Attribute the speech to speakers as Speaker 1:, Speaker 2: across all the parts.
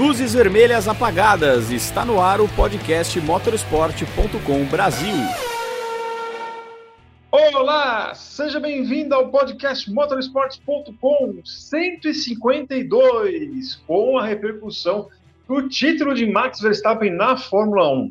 Speaker 1: Luzes vermelhas apagadas. Está no ar o podcast motorsport.com Brasil.
Speaker 2: Olá, seja bem-vindo ao podcast motorsport.com 152, com a repercussão do título de Max Verstappen na Fórmula 1.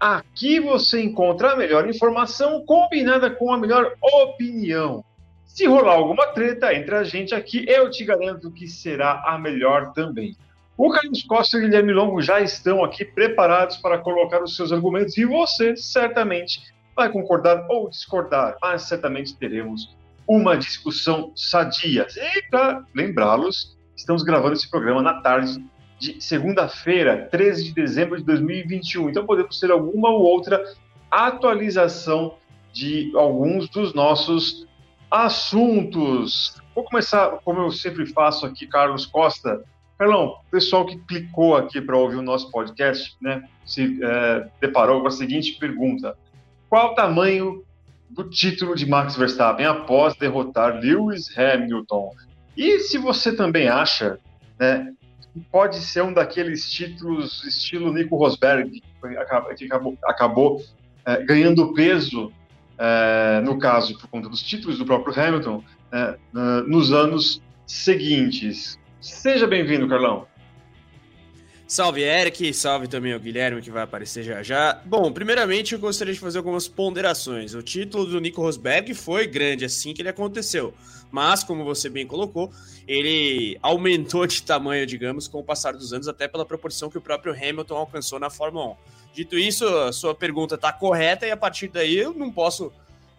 Speaker 2: Aqui você encontra a melhor informação combinada com a melhor opinião. Se rolar alguma treta entre a gente aqui, eu te garanto que será a melhor também. O Carlos Costa e o Guilherme Longo já estão aqui preparados para colocar os seus argumentos e você certamente vai concordar ou discordar, mas certamente teremos uma discussão sadia. E para lembrá-los, estamos gravando esse programa na tarde de segunda-feira, 13 de dezembro de 2021. Então podemos ter alguma ou outra atualização de alguns dos nossos assuntos. Vou começar, como eu sempre faço aqui, Carlos Costa, Carlão, pessoal que clicou aqui para ouvir o nosso podcast, né, se é, deparou com a seguinte pergunta: Qual o tamanho do título de Max Verstappen após derrotar Lewis Hamilton? E se você também acha, né, pode ser um daqueles títulos estilo Nico Rosberg, que acabou, acabou é, ganhando peso, é, no caso, por conta dos títulos do próprio Hamilton, é, nos anos seguintes. Seja bem-vindo, Carlão.
Speaker 3: Salve, Eric. Salve também o Guilherme, que vai aparecer já já. Bom, primeiramente eu gostaria de fazer algumas ponderações. O título do Nico Rosberg foi grande assim que ele aconteceu. Mas, como você bem colocou, ele aumentou de tamanho, digamos, com o passar dos anos, até pela proporção que o próprio Hamilton alcançou na Fórmula 1. Dito isso, a sua pergunta está correta e a partir daí eu não posso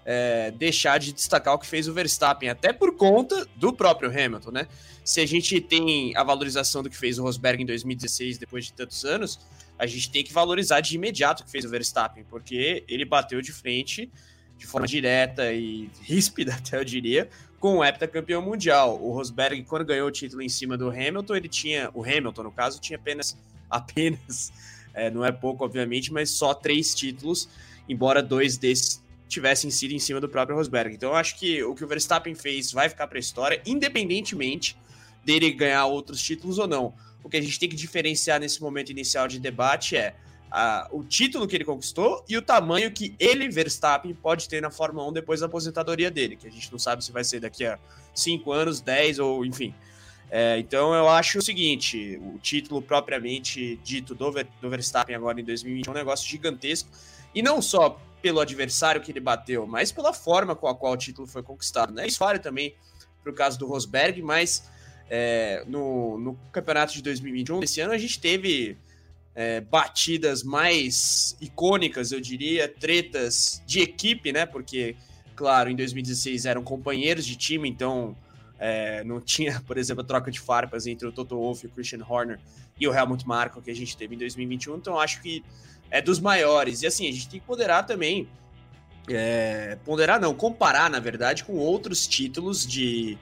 Speaker 3: é, deixar de destacar o que fez o Verstappen, até por conta do próprio Hamilton, né? Se a gente tem a valorização do que fez o Rosberg em 2016, depois de tantos anos, a gente tem que valorizar de imediato o que fez o Verstappen, porque ele bateu de frente de forma direta e ríspida, até eu diria, com o heptacampeão mundial. O Rosberg, quando ganhou o título em cima do Hamilton, ele tinha, o Hamilton, no caso, tinha apenas, apenas, é, não é pouco, obviamente, mas só três títulos, embora dois desses tivessem sido em cima do próprio Rosberg. Então eu acho que o que o Verstappen fez vai ficar para a história, independentemente dele ganhar outros títulos ou não. O que a gente tem que diferenciar nesse momento inicial de debate é a, o título que ele conquistou e o tamanho que ele, Verstappen, pode ter na Fórmula 1 depois da aposentadoria dele, que a gente não sabe se vai ser daqui a 5 anos, 10 ou enfim. É, então eu acho o seguinte: o título propriamente dito do, do Verstappen agora em 2020 é um negócio gigantesco. E não só pelo adversário que ele bateu, mas pela forma com a qual o título foi conquistado. Né? Isso vale também para o caso do Rosberg, mas é, no, no, campeonato de 2021, esse ano, a gente teve é, batidas mais icônicas, eu diria, tretas de equipe, né? Porque, claro, em 2016 eram companheiros de time, então é, não tinha, por exemplo, a troca de farpas entre o Toto Wolff, o Christian Horner e o Helmut Marko que a gente teve em 2021. Então, acho que é dos maiores. E assim, a gente tem que ponderar também. É, ponderar não, comparar, na verdade, com outros títulos de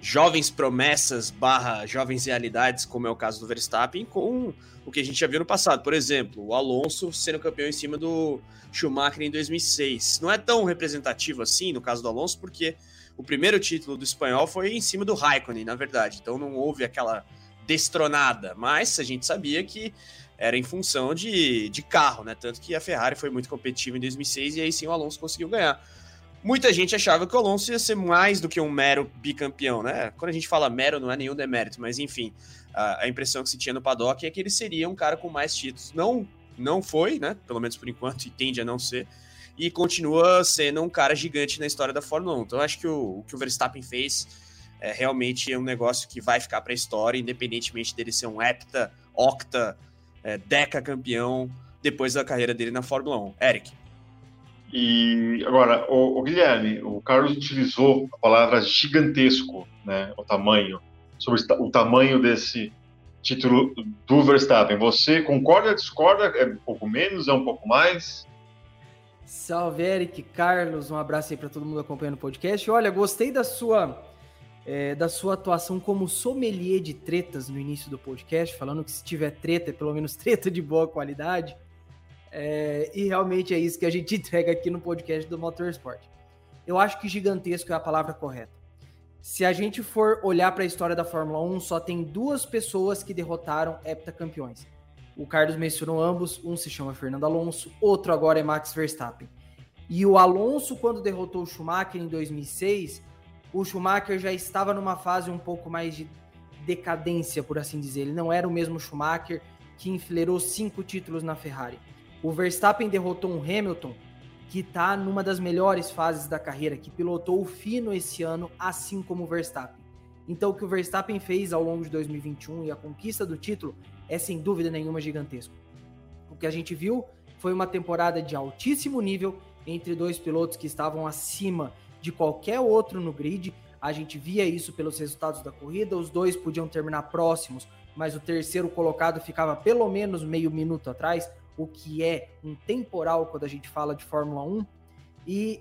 Speaker 3: jovens promessas barra jovens realidades, como é o caso do Verstappen, com o que a gente já viu no passado. Por exemplo, o Alonso sendo campeão em cima do Schumacher em 2006. Não é tão representativo assim no caso do Alonso, porque o primeiro título do espanhol foi em cima do Raikkonen, na verdade. Então não houve aquela destronada, mas a gente sabia que era em função de, de carro, né? Tanto que a Ferrari foi muito competitiva em 2006 e aí sim o Alonso conseguiu ganhar. Muita gente achava que o Alonso ia ser mais do que um mero bicampeão, né? Quando a gente fala mero, não é nenhum demérito, mas enfim, a, a impressão que se tinha no paddock é que ele seria um cara com mais títulos. Não, não foi, né? Pelo menos por enquanto, e tende a não ser. E continua sendo um cara gigante na história da Fórmula 1. Então, acho que o, o que o Verstappen fez é realmente é um negócio que vai ficar para a história, independentemente dele ser um hepta, octa, é, deca campeão depois da carreira dele na Fórmula 1. Eric.
Speaker 2: E agora, o, o, Guilherme, o Carlos utilizou a palavra gigantesco, né, o tamanho, sobre o tamanho desse título do Verstappen. Você concorda, discorda? É um pouco menos, é um pouco mais?
Speaker 4: Salve, Eric, Carlos, um abraço aí para todo mundo acompanhando o podcast. Olha, gostei da sua é, da sua atuação como sommelier de tretas no início do podcast, falando que se tiver treta, é pelo menos treta de boa qualidade. É, e realmente é isso que a gente entrega aqui no podcast do Motorsport. Eu acho que gigantesco é a palavra correta. Se a gente for olhar para a história da Fórmula 1, só tem duas pessoas que derrotaram heptacampeões. O Carlos mencionou ambos, um se chama Fernando Alonso, outro agora é Max Verstappen. E o Alonso, quando derrotou o Schumacher em 2006, o Schumacher já estava numa fase um pouco mais de decadência, por assim dizer. Ele não era o mesmo Schumacher que enfileirou cinco títulos na Ferrari. O Verstappen derrotou um Hamilton que está numa das melhores fases da carreira, que pilotou o fino esse ano, assim como o Verstappen. Então, o que o Verstappen fez ao longo de 2021 e a conquista do título é sem dúvida nenhuma gigantesco. O que a gente viu foi uma temporada de altíssimo nível entre dois pilotos que estavam acima de qualquer outro no grid. A gente via isso pelos resultados da corrida, os dois podiam terminar próximos, mas o terceiro colocado ficava pelo menos meio minuto atrás, o que é um temporal quando a gente fala de Fórmula 1. E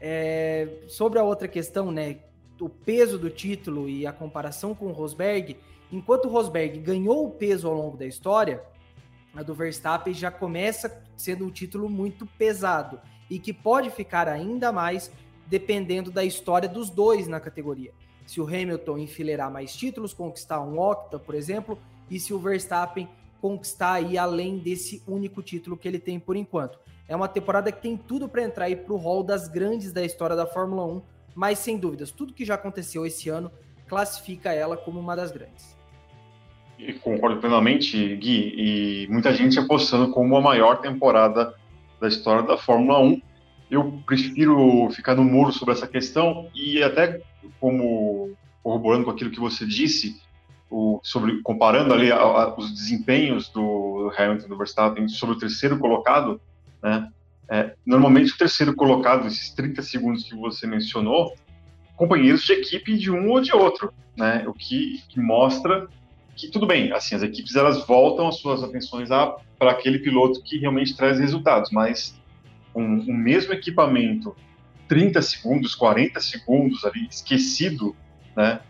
Speaker 4: é, sobre a outra questão, né, o peso do título e a comparação com o Rosberg, enquanto o Rosberg ganhou o peso ao longo da história, a do Verstappen já começa sendo um título muito pesado e que pode ficar ainda mais dependendo da história dos dois na categoria. Se o Hamilton enfileirar mais títulos, conquistar um octa, por exemplo, e se o Verstappen conquistar aí além desse único título que ele tem por enquanto. É uma temporada que tem tudo para entrar aí para o hall das grandes da história da Fórmula 1, mas sem dúvidas, tudo que já aconteceu esse ano classifica ela como uma das grandes.
Speaker 2: Concordo plenamente, Gui, e muita gente apostando como a maior temporada da história da Fórmula 1. Eu prefiro ficar no muro sobre essa questão e até como corroborando com aquilo que você disse, o, sobre comparando ali a, a, os desempenhos do Hamilton do Verstappen sobre o terceiro colocado, né? É, normalmente o terceiro colocado, esses 30 segundos que você mencionou, companheiros de equipe de um ou de outro, né? O que, que mostra que tudo bem, assim, as equipes elas voltam as suas atenções para aquele piloto que realmente traz resultados, mas com o mesmo equipamento, 30 segundos, 40 segundos ali esquecido, né?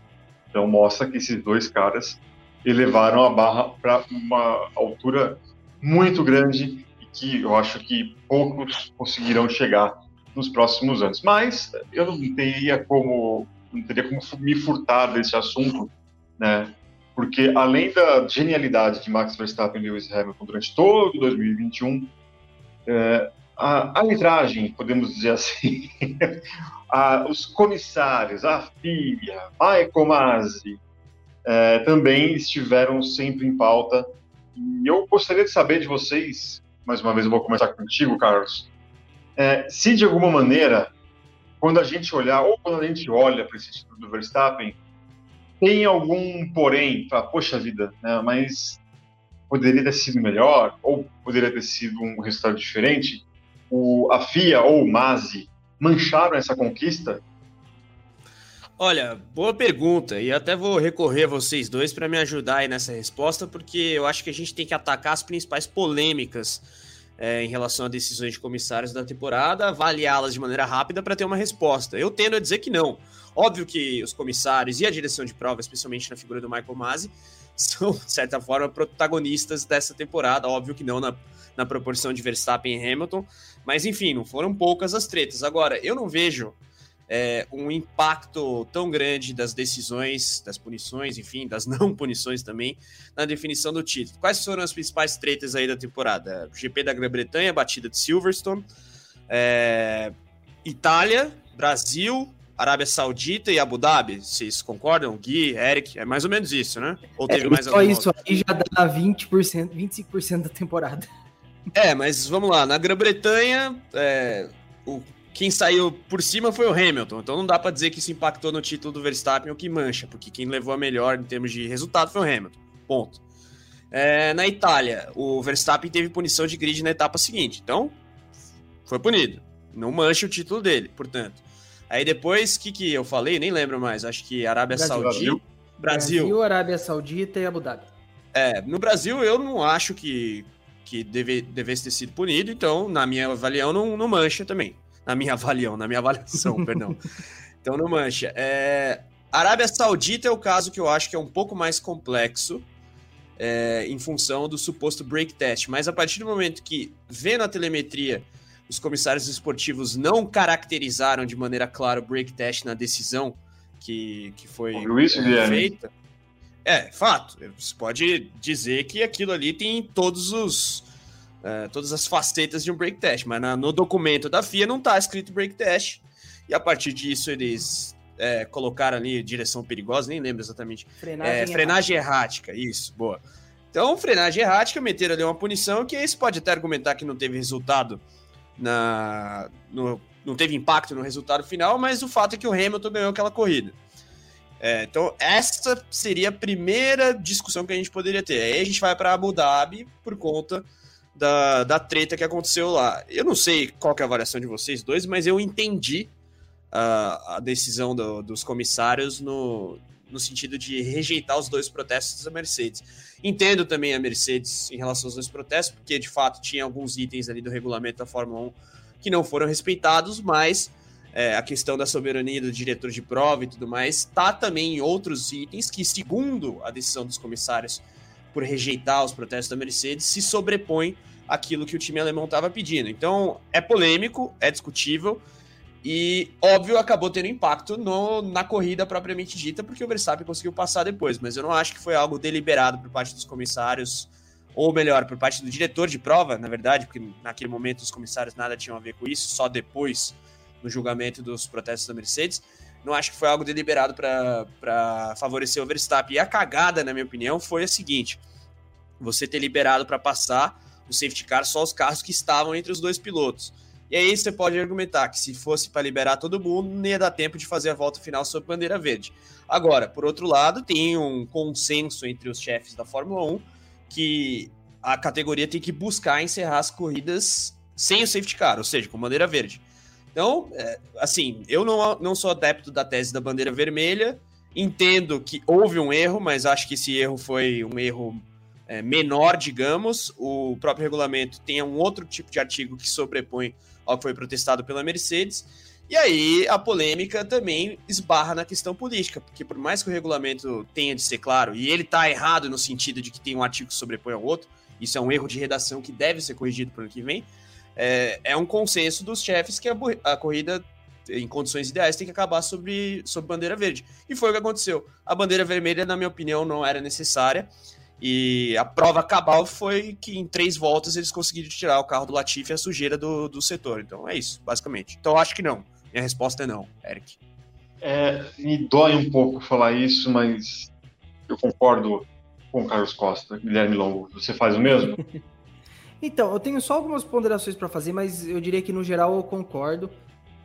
Speaker 2: Então mostra que esses dois caras elevaram a barra para uma altura muito grande e que eu acho que poucos conseguirão chegar nos próximos anos. Mas eu não teria como não teria como me furtar desse assunto, né? Porque além da genialidade de Max Verstappen e Lewis Hamilton durante todo 2021, é, a arbitragem, podemos dizer assim, a, os comissários, a FIA, Michael Masi, é, também estiveram sempre em pauta. E eu gostaria de saber de vocês, mais uma vez eu vou começar contigo, Carlos, é, se de alguma maneira, quando a gente olhar, ou quando a gente olha para esse título do Verstappen, tem algum porém, fala, poxa vida, né, mas poderia ter sido melhor, ou poderia ter sido um resultado diferente, o, a FIA ou o MASI mancharam essa conquista?
Speaker 3: Olha, boa pergunta, e até vou recorrer a vocês dois para me ajudar aí nessa resposta, porque eu acho que a gente tem que atacar as principais polêmicas é, em relação a decisões de comissários da temporada, avaliá-las de maneira rápida para ter uma resposta. Eu tendo a dizer que não. Óbvio que os comissários e a direção de prova, especialmente na figura do Michael Masi, são, de certa forma, protagonistas dessa temporada. Óbvio que não na, na proporção de Verstappen e Hamilton, mas enfim, não foram poucas as tretas. Agora, eu não vejo é, um impacto tão grande das decisões, das punições, enfim, das não punições também, na definição do título. Quais foram as principais tretas aí da temporada? GP da Grã-Bretanha, batida de Silverstone, é, Itália, Brasil, Arábia Saudita e Abu Dhabi. Vocês concordam? Gui, Eric, é mais ou menos isso, né?
Speaker 4: Ou teve é, mais só isso aí já dá 20%, 25% da temporada.
Speaker 3: É, mas vamos lá. Na Grã-Bretanha, é, o, quem saiu por cima foi o Hamilton. Então não dá para dizer que isso impactou no título do Verstappen ou que mancha, porque quem levou a melhor em termos de resultado foi o Hamilton. Ponto. É, na Itália, o Verstappen teve punição de grid na etapa seguinte. Então, foi punido. Não mancha o título dele, portanto. Aí depois, o que, que eu falei? Nem lembro mais. Acho que Arábia Brasil. Saudita.
Speaker 4: Brasil. Brasil, Arábia Saudita e Abu Dhabi.
Speaker 3: É, no Brasil eu não acho que que deve, devesse ter sido punido, então, na minha avaliação, não, não mancha também. Na minha avaliação, na minha avaliação, perdão. Então não mancha. É, Arábia Saudita é o caso que eu acho que é um pouco mais complexo é, em função do suposto break test. Mas a partir do momento que, vendo a telemetria, os comissários esportivos não caracterizaram de maneira clara o break test na decisão que, que foi
Speaker 2: isso,
Speaker 3: é, feita. É, fato. Você pode dizer que aquilo ali tem todos os. Uh, todas as facetas de um break test, mas na, no documento da FIA não está escrito break test. E a partir disso eles é, colocaram ali direção perigosa, nem lembro exatamente. Frenagem, é, frenagem errática. errática. isso, boa. Então, frenagem errática, meteram ali uma punição que esse pode até argumentar que não teve resultado na. No, não teve impacto no resultado final, mas o fato é que o Hamilton ganhou aquela corrida. É, então, essa seria a primeira discussão que a gente poderia ter. Aí a gente vai para Abu Dhabi por conta da, da treta que aconteceu lá. Eu não sei qual é a avaliação de vocês dois, mas eu entendi uh, a decisão do, dos comissários no, no sentido de rejeitar os dois protestos da Mercedes. Entendo também a Mercedes em relação aos dois protestos, porque de fato tinha alguns itens ali do regulamento da Fórmula 1 que não foram respeitados, mas é, a questão da soberania do diretor de prova e tudo mais, está também em outros itens que, segundo a decisão dos comissários por rejeitar os protestos da Mercedes, se sobrepõe aquilo que o time alemão estava pedindo. Então, é polêmico, é discutível e, óbvio, acabou tendo impacto no, na corrida propriamente dita, porque o Verstappen conseguiu passar depois, mas eu não acho que foi algo deliberado por parte dos comissários, ou melhor, por parte do diretor de prova, na verdade, porque naquele momento os comissários nada tinham a ver com isso, só depois no julgamento dos protestos da Mercedes. Não acho que foi algo deliberado para favorecer o Verstappen. E a cagada, na minha opinião, foi a seguinte: você ter liberado para passar o safety car só os carros que estavam entre os dois pilotos. E aí você pode argumentar que se fosse para liberar todo mundo, não ia dar tempo de fazer a volta final sob bandeira verde. Agora, por outro lado, tem um consenso entre os chefes da Fórmula 1 que a categoria tem que buscar encerrar as corridas sem o safety car, ou seja, com bandeira verde. Então, é, assim, eu não, não sou adepto da tese da bandeira vermelha, entendo que houve um erro, mas acho que esse erro foi um erro é, menor, digamos. O próprio regulamento tem um outro tipo de artigo que sobrepõe ao que foi protestado pela Mercedes. E aí a polêmica também esbarra na questão política, porque por mais que o regulamento tenha de ser claro, e ele está errado no sentido de que tem um artigo que sobrepõe ao outro, isso é um erro de redação que deve ser corrigido para o ano que vem, é, é um consenso dos chefes que a, a, corrida, em condições ideais, tem que acabar sobre, sobre bandeira verde. E foi o que aconteceu. A bandeira vermelha, na minha opinião, não era necessária. E a prova cabal foi que em três voltas eles conseguiram tirar o carro do Latifi e a sujeira do, do setor. Então é isso, basicamente. Então eu acho que não. Minha resposta é não, Eric.
Speaker 2: É, me dói um pouco falar isso, mas eu concordo com o Carlos Costa, Guilherme Longo. Você faz o mesmo?
Speaker 4: Então, eu tenho só algumas ponderações para fazer, mas eu diria que no geral eu concordo.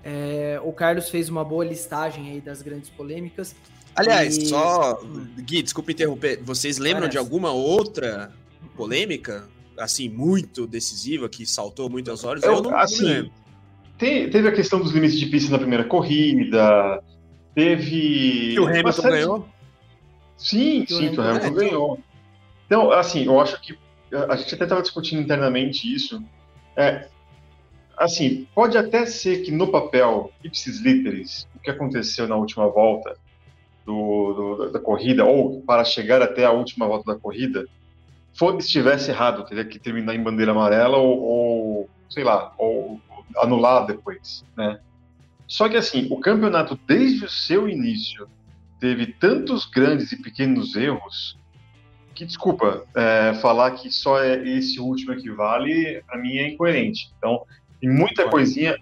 Speaker 4: É, o Carlos fez uma boa listagem aí das grandes polêmicas.
Speaker 3: Aliás, e... só. Gui, desculpa interromper. Vocês lembram Parece. de alguma outra polêmica, assim, muito decisiva, que saltou muito aos olhos?
Speaker 2: Eu, eu não, assim, não lembro. teve a questão dos limites de pista na primeira corrida. Teve.
Speaker 3: Que o Hamilton ganhou?
Speaker 2: Sim, que sim, o Hamilton, o Hamilton ganhou. Então, assim, eu acho que a gente até estava discutindo internamente isso. É, assim, pode até ser que no papel, ipsis literis, o que aconteceu na última volta do, do, da corrida, ou para chegar até a última volta da corrida, for, estivesse errado, teria que terminar em bandeira amarela ou, ou sei lá, ou anular depois, né? Só que assim, o campeonato desde o seu início teve tantos grandes e pequenos erros que, desculpa, é, falar que só é esse último que vale, para mim é incoerente. Então, tem muita coisinha.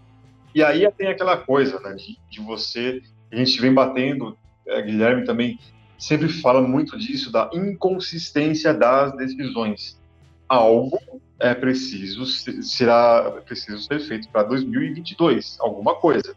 Speaker 2: E aí tem aquela coisa, né, de, de você. A gente vem batendo, é, Guilherme também sempre fala muito disso, da inconsistência das decisões. Algo é preciso, será preciso ser feito para 2022, alguma coisa,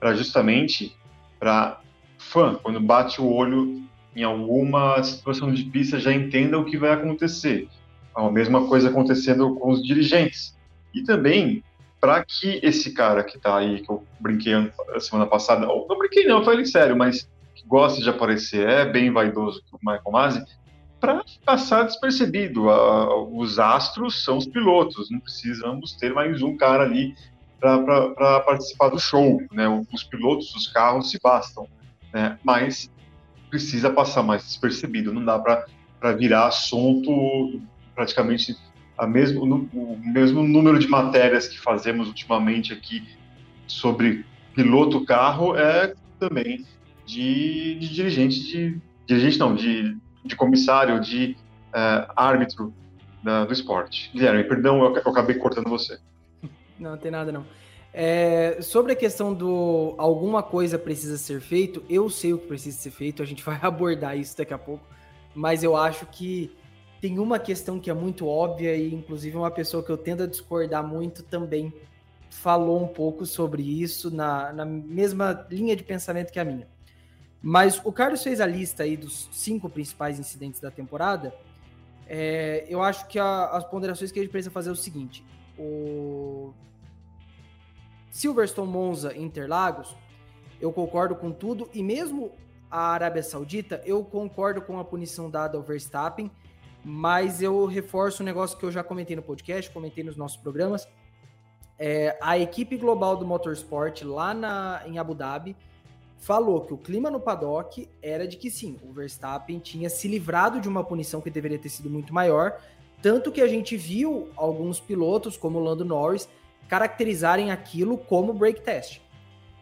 Speaker 2: para justamente para fã, quando bate o olho em alguma situação de pista já entenda o que vai acontecer. A mesma coisa acontecendo com os dirigentes. E também para que esse cara que está aí, que eu brinquei a semana passada, ou não brinquei não, falei sério, mas que gosta de aparecer, é bem vaidoso o Michael Masi, para passar despercebido. os astros são os pilotos, não precisamos ter mais um cara ali para participar do show. Né? Os pilotos dos carros se bastam. Né? Mas precisa passar mais despercebido, não dá para virar assunto praticamente a mesmo, o mesmo número de matérias que fazemos ultimamente aqui sobre piloto carro é também de, de dirigente, de dirigente não, de, de comissário, de uh, árbitro da, do esporte. Guilherme, perdão, eu, eu acabei cortando você.
Speaker 4: Não, não tem nada não. É, sobre a questão do alguma coisa precisa ser feito, eu sei o que precisa ser feito, a gente vai abordar isso daqui a pouco, mas eu acho que tem uma questão que é muito óbvia e inclusive uma pessoa que eu tendo a discordar muito também falou um pouco sobre isso na, na mesma linha de pensamento que a minha. Mas o Carlos fez a lista aí dos cinco principais incidentes da temporada. É, eu acho que a, as ponderações que a gente precisa fazer é o seguinte: o Silverstone, Monza, Interlagos, eu concordo com tudo. E mesmo a Arábia Saudita, eu concordo com a punição dada ao Verstappen, mas eu reforço um negócio que eu já comentei no podcast, comentei nos nossos programas. É, a equipe global do Motorsport lá na, em Abu Dhabi falou que o clima no paddock era de que sim, o Verstappen tinha se livrado de uma punição que deveria ter sido muito maior, tanto que a gente viu alguns pilotos, como o Lando Norris, caracterizarem aquilo como break test.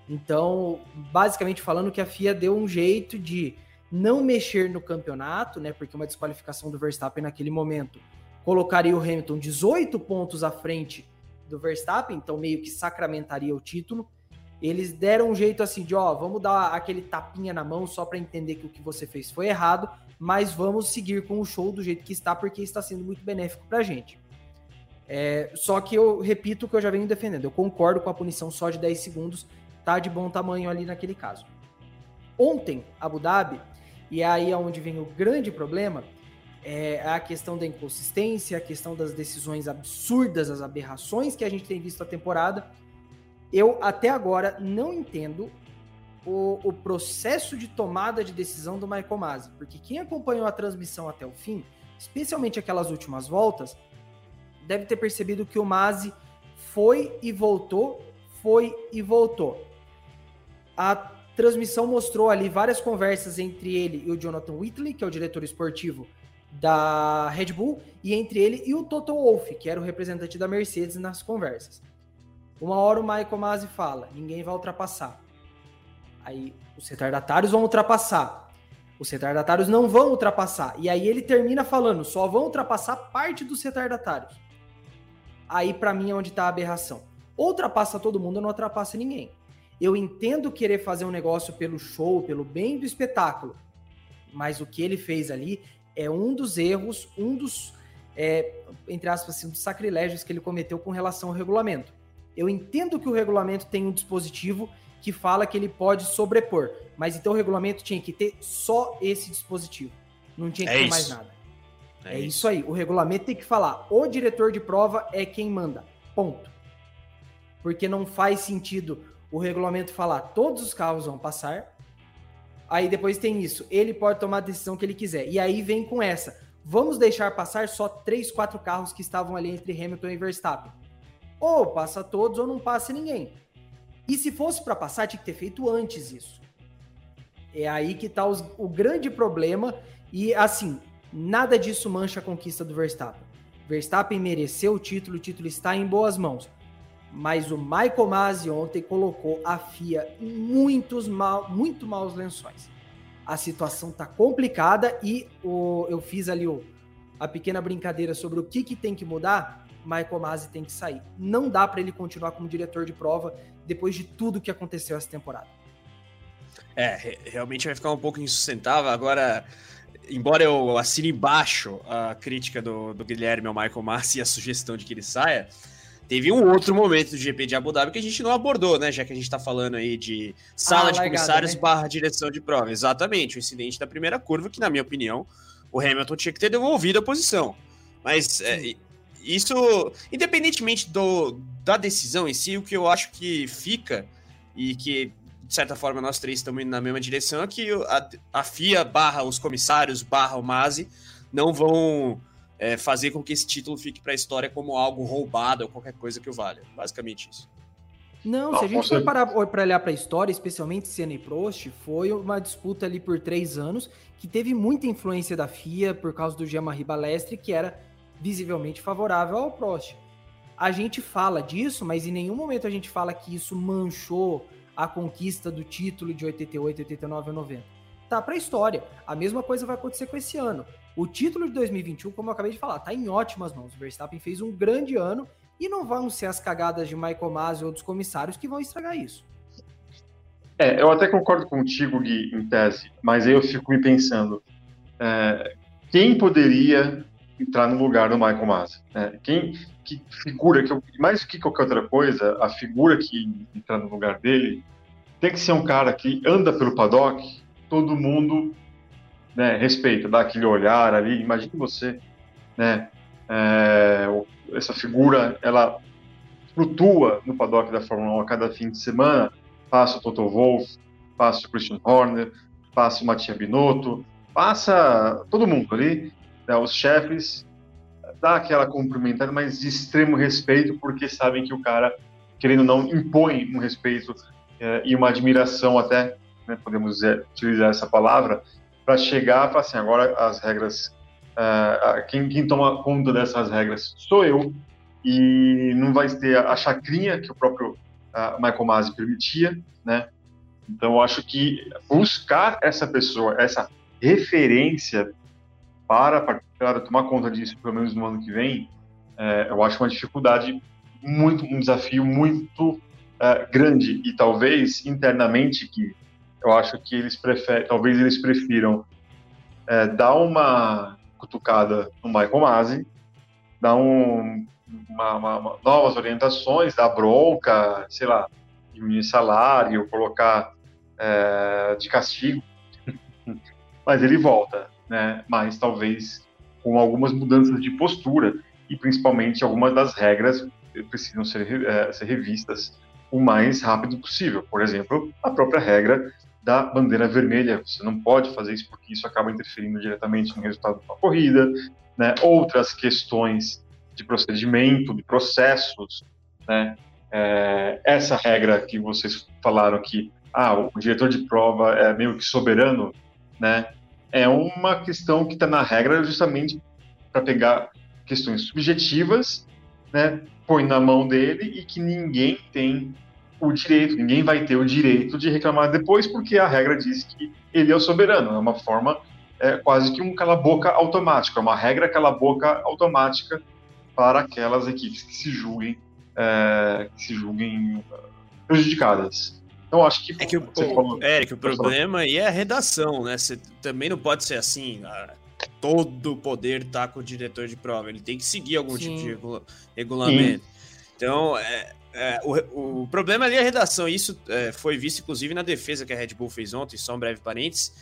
Speaker 4: Então, basicamente falando que a FIA deu um jeito de não mexer no campeonato, né? Porque uma desqualificação do Verstappen naquele momento colocaria o Hamilton 18 pontos à frente do Verstappen, então meio que sacramentaria o título. Eles deram um jeito assim de, ó, vamos dar aquele tapinha na mão só para entender que o que você fez foi errado, mas vamos seguir com o show do jeito que está, porque está sendo muito benéfico para a gente. É, só que eu repito o que eu já venho defendendo. Eu concordo com a punição só de 10 segundos, tá de bom tamanho ali naquele caso. Ontem, Abu Dhabi, e é aí é onde vem o grande problema, é a questão da inconsistência, a questão das decisões absurdas, as aberrações que a gente tem visto a temporada eu até agora não entendo o, o, processo de tomada de decisão do Michael Masi, porque quem acompanhou a transmissão até o fim, especialmente aquelas últimas voltas, deve ter percebido que o Masi foi e voltou, foi e voltou. A transmissão mostrou ali várias conversas entre ele e o Jonathan Whitley, que é o diretor esportivo da Red Bull, e entre ele e o Toto Wolff, que era o representante da Mercedes nas conversas. Uma hora o Michael Masi fala, ninguém vai ultrapassar. Aí os retardatários vão ultrapassar. Os retardatários não vão ultrapassar. E aí ele termina falando, só vão ultrapassar parte dos retardatários. Aí para mim é onde tá a aberração. ultrapassa todo mundo, não ultrapassa ninguém. Eu entendo querer fazer um negócio pelo show, pelo bem do espetáculo. Mas o que ele fez ali é um dos erros, um dos, é, entre aspas, assim, dos sacrilégios que ele cometeu com relação ao regulamento. Eu entendo que o regulamento tem um dispositivo que fala que ele pode sobrepor, mas então o regulamento tinha que ter só esse dispositivo. Não tinha que é ter isso. mais nada. É, é isso. isso aí. O regulamento tem que falar: o diretor de prova é quem manda. Ponto. Porque não faz sentido o regulamento falar todos os carros vão passar. Aí depois tem isso. Ele pode tomar a decisão que ele quiser. E aí vem com essa. Vamos deixar passar só três, quatro carros que estavam ali entre Hamilton e Verstappen. Ou passa todos ou não passa ninguém. E se fosse para passar, tinha que ter feito antes isso. É aí que está o grande problema. E assim, nada disso mancha a conquista do Verstappen. Verstappen mereceu o título, o título está em boas mãos. Mas o Michael Masi ontem colocou a FIA em muitos mal, muito maus lençóis. A situação está complicada e o, eu fiz ali o, a pequena brincadeira sobre o que, que tem que mudar. Michael Masi tem que sair. Não dá para ele continuar como diretor de prova depois de tudo que aconteceu essa temporada.
Speaker 3: É, realmente vai ficar um pouco insustentável. Agora, embora eu assine embaixo a crítica do, do Guilherme ao Michael Masi e a sugestão de que ele saia, teve um outro momento do GP de Abu Dhabi que a gente não abordou, né? Já que a gente tá falando aí de sala ah, de largada, comissários né? barra direção de prova. Exatamente, o incidente da primeira curva, que na minha opinião, o Hamilton tinha que ter devolvido a posição. Mas é, isso, independentemente do, da decisão em si, o que eu acho que fica e que, de certa forma, nós três estamos indo na mesma direção é que a, a FIA barra os comissários barra o Masi não vão é, fazer com que esse título fique para a história como algo roubado ou qualquer coisa que o valha. Basicamente isso.
Speaker 4: Não, se a gente for parar para olhar para a história, especialmente Senna e Prost, foi uma disputa ali por três anos que teve muita influência da FIA por causa do Jean-Marie Balestre, que era visivelmente favorável ao Prost. A gente fala disso, mas em nenhum momento a gente fala que isso manchou a conquista do título de 88, 89 e 90. Tá para a história. A mesma coisa vai acontecer com esse ano. O título de 2021, como eu acabei de falar, tá em ótimas mãos. O Verstappen fez um grande ano e não vão ser as cagadas de Michael Masi ou dos comissários que vão estragar isso.
Speaker 2: É, eu até concordo contigo, Gui, em tese, mas aí eu fico me pensando, é, quem poderia entrar no lugar do Michael Masi? É, quem, que figura, que eu, mais que qualquer outra coisa, a figura que entrar no lugar dele tem que ser um cara que anda pelo paddock, todo mundo né, respeita, dá aquele olhar ali, imagine você, né, é, essa figura, ela flutua no paddock da Fórmula 1 a cada fim de semana, passa o Toto Wolff, passa o Christian Horner, passa o Mattia Binotto, passa todo mundo ali, né, os chefes, dá aquela cumprimentada, mas de extremo respeito, porque sabem que o cara, querendo ou não, impõe um respeito é, e uma admiração até, né, podemos dizer, utilizar essa palavra, para chegar e falar assim, agora as regras, uh, quem, quem toma conta dessas regras sou eu, e não vai ter a, chacrinha que o próprio Michael Masi permitia, né? Então, eu acho que buscar essa pessoa, essa referência para, para tomar conta disso, pelo menos no ano que vem, é, eu acho uma dificuldade muito, um desafio muito é, grande. E talvez internamente que eu acho que eles preferem, talvez eles prefiram é, dar uma cutucada no Michael Masi, dar um, uma, uma, uma, novas orientações, dar bronca, sei lá, diminuir salário, colocar é, de castigo, mas ele volta, né? Mas talvez com algumas mudanças de postura e principalmente algumas das regras precisam ser, é, ser revistas o mais rápido possível. Por exemplo, a própria regra da bandeira vermelha. Você não pode fazer isso porque isso acaba interferindo diretamente no resultado da corrida. Né? Outras questões de procedimento, de processos, né? É, essa regra que vocês falaram que ah, o diretor de prova é meio que soberano, né? É uma questão que está na regra justamente para pegar questões subjetivas, né? Põe na mão dele e que ninguém tem o direito, ninguém vai ter o direito de reclamar depois, porque a regra diz que ele é o soberano. É uma forma é, quase que um cala-boca automático, é uma regra cala-boca automática para aquelas equipes que se julguem, é, que se julguem prejudicadas. Então, acho que.
Speaker 3: É que o, o, falou, Eric, o problema aí é a redação, né? Você também não pode ser assim. Ah, todo o poder tá com o diretor de prova. Ele tem que seguir algum Sim. tipo de regula regulamento. Sim. Então, é, é, o, o, problema ali é a redação. Isso é, foi visto, inclusive, na defesa que a Red Bull fez ontem, só um breve parênteses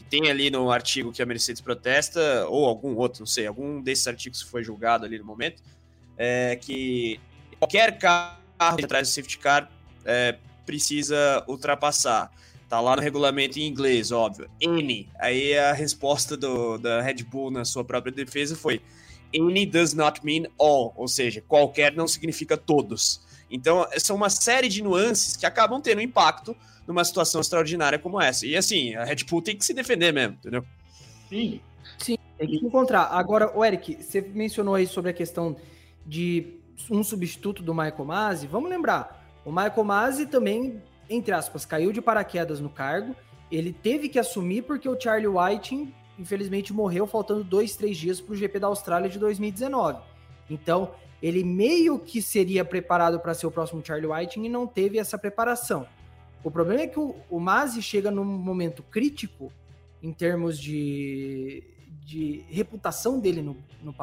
Speaker 3: que tem ali no artigo que a Mercedes protesta, ou algum outro, não sei, algum desses artigos foi julgado ali no momento, é que qualquer carro atrás do safety car é, precisa ultrapassar. Tá lá no regulamento em inglês, óbvio. N. Aí a resposta do, da Red Bull na sua própria defesa foi Any does not mean all, ou seja, qualquer não significa todos. Então, são uma série de nuances que acabam tendo impacto numa situação extraordinária como essa. E assim, a Red Bull tem que se defender mesmo, entendeu?
Speaker 4: Sim. Sim, tem que encontrar. Agora, o Eric, você mencionou aí sobre a questão de um substituto do Michael Masi. Vamos lembrar, o Michael Masi também, entre aspas, caiu de paraquedas no cargo. Ele teve que assumir porque o Charlie Whiting, infelizmente, morreu faltando dois, três dias para o GP da Austrália de 2019. Então, ele meio que seria preparado para ser o próximo Charlie Whiting e não teve essa preparação. O problema é que o, o Masi chega num momento crítico em termos de, de reputação dele no, no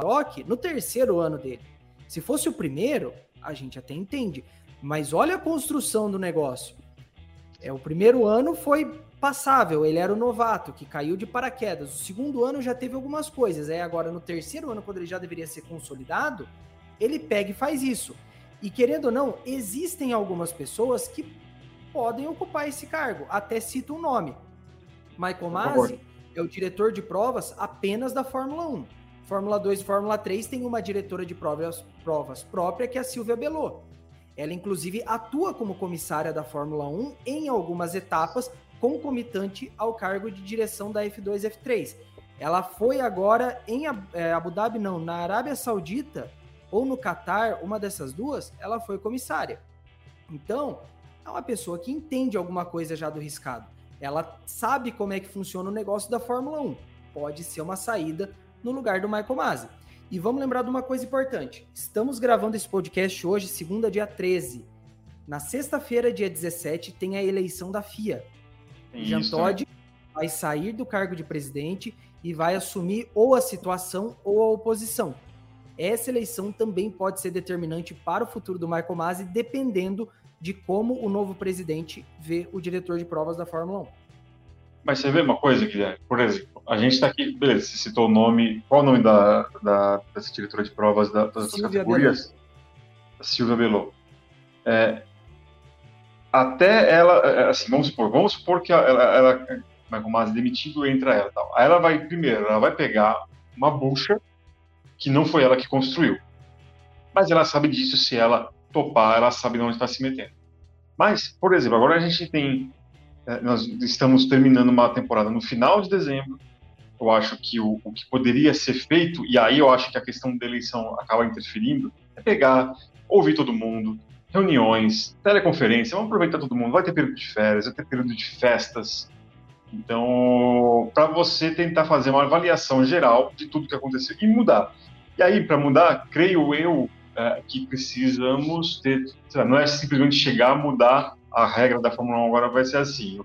Speaker 4: no terceiro ano dele. Se fosse o primeiro, a gente até entende. Mas olha a construção do negócio. É, o primeiro ano foi passável, ele era o novato que caiu de paraquedas. O segundo ano já teve algumas coisas. Aí agora no terceiro ano, quando ele já deveria ser consolidado, ele pega e faz isso. E querendo ou não, existem algumas pessoas que podem ocupar esse cargo. Até cito um nome. Michael Masi é o diretor de provas apenas da Fórmula 1. Fórmula 2 e Fórmula 3 tem uma diretora de provas, provas própria, que é a Silvia Belot. Ela, inclusive, atua como comissária da Fórmula 1 em algumas etapas, concomitante ao cargo de direção da F2 e F3. Ela foi agora em é, Abu Dhabi, não, na Arábia Saudita ou no Catar, uma dessas duas, ela foi comissária. Então, é uma pessoa que entende alguma coisa já do riscado. Ela sabe como é que funciona o negócio da Fórmula 1. Pode ser uma saída no lugar do Michael Masi. E vamos lembrar de uma coisa importante. Estamos gravando esse podcast hoje, segunda, dia 13. Na sexta-feira, dia 17, tem a eleição da FIA. Jean Todt vai sair do cargo de presidente e vai assumir ou a situação ou a oposição. Essa eleição também pode ser determinante para o futuro do Michael Masi, dependendo de como o novo presidente vê o diretor de provas da Fórmula 1.
Speaker 2: Mas você vê uma coisa, Guilherme? Por exemplo, a gente está aqui, beleza, você citou o nome, qual o nome da, da dessa diretora de provas da, das Silvia categorias? Belot. Silvia Belot. É, até ela, é, assim, vamos supor, vamos supor que ela, ela Michael Masi demitido, entra ela tal. Aí ela vai, primeiro, ela vai pegar uma bucha que não foi ela que construiu. Mas ela sabe disso, se ela topar, ela sabe de onde está se metendo. Mas, por exemplo, agora a gente tem. É, nós estamos terminando uma temporada no final de dezembro. Eu acho que o, o que poderia ser feito, e aí eu acho que a questão da eleição acaba interferindo, é pegar, ouvir todo mundo, reuniões, teleconferência, vamos aproveitar todo mundo. Vai ter período de férias, vai ter período de festas, então, para você tentar fazer uma avaliação geral de tudo que aconteceu e mudar. E aí, para mudar, creio eu é, que precisamos ter. Não é simplesmente chegar a mudar a regra da Fórmula 1 agora vai ser assim.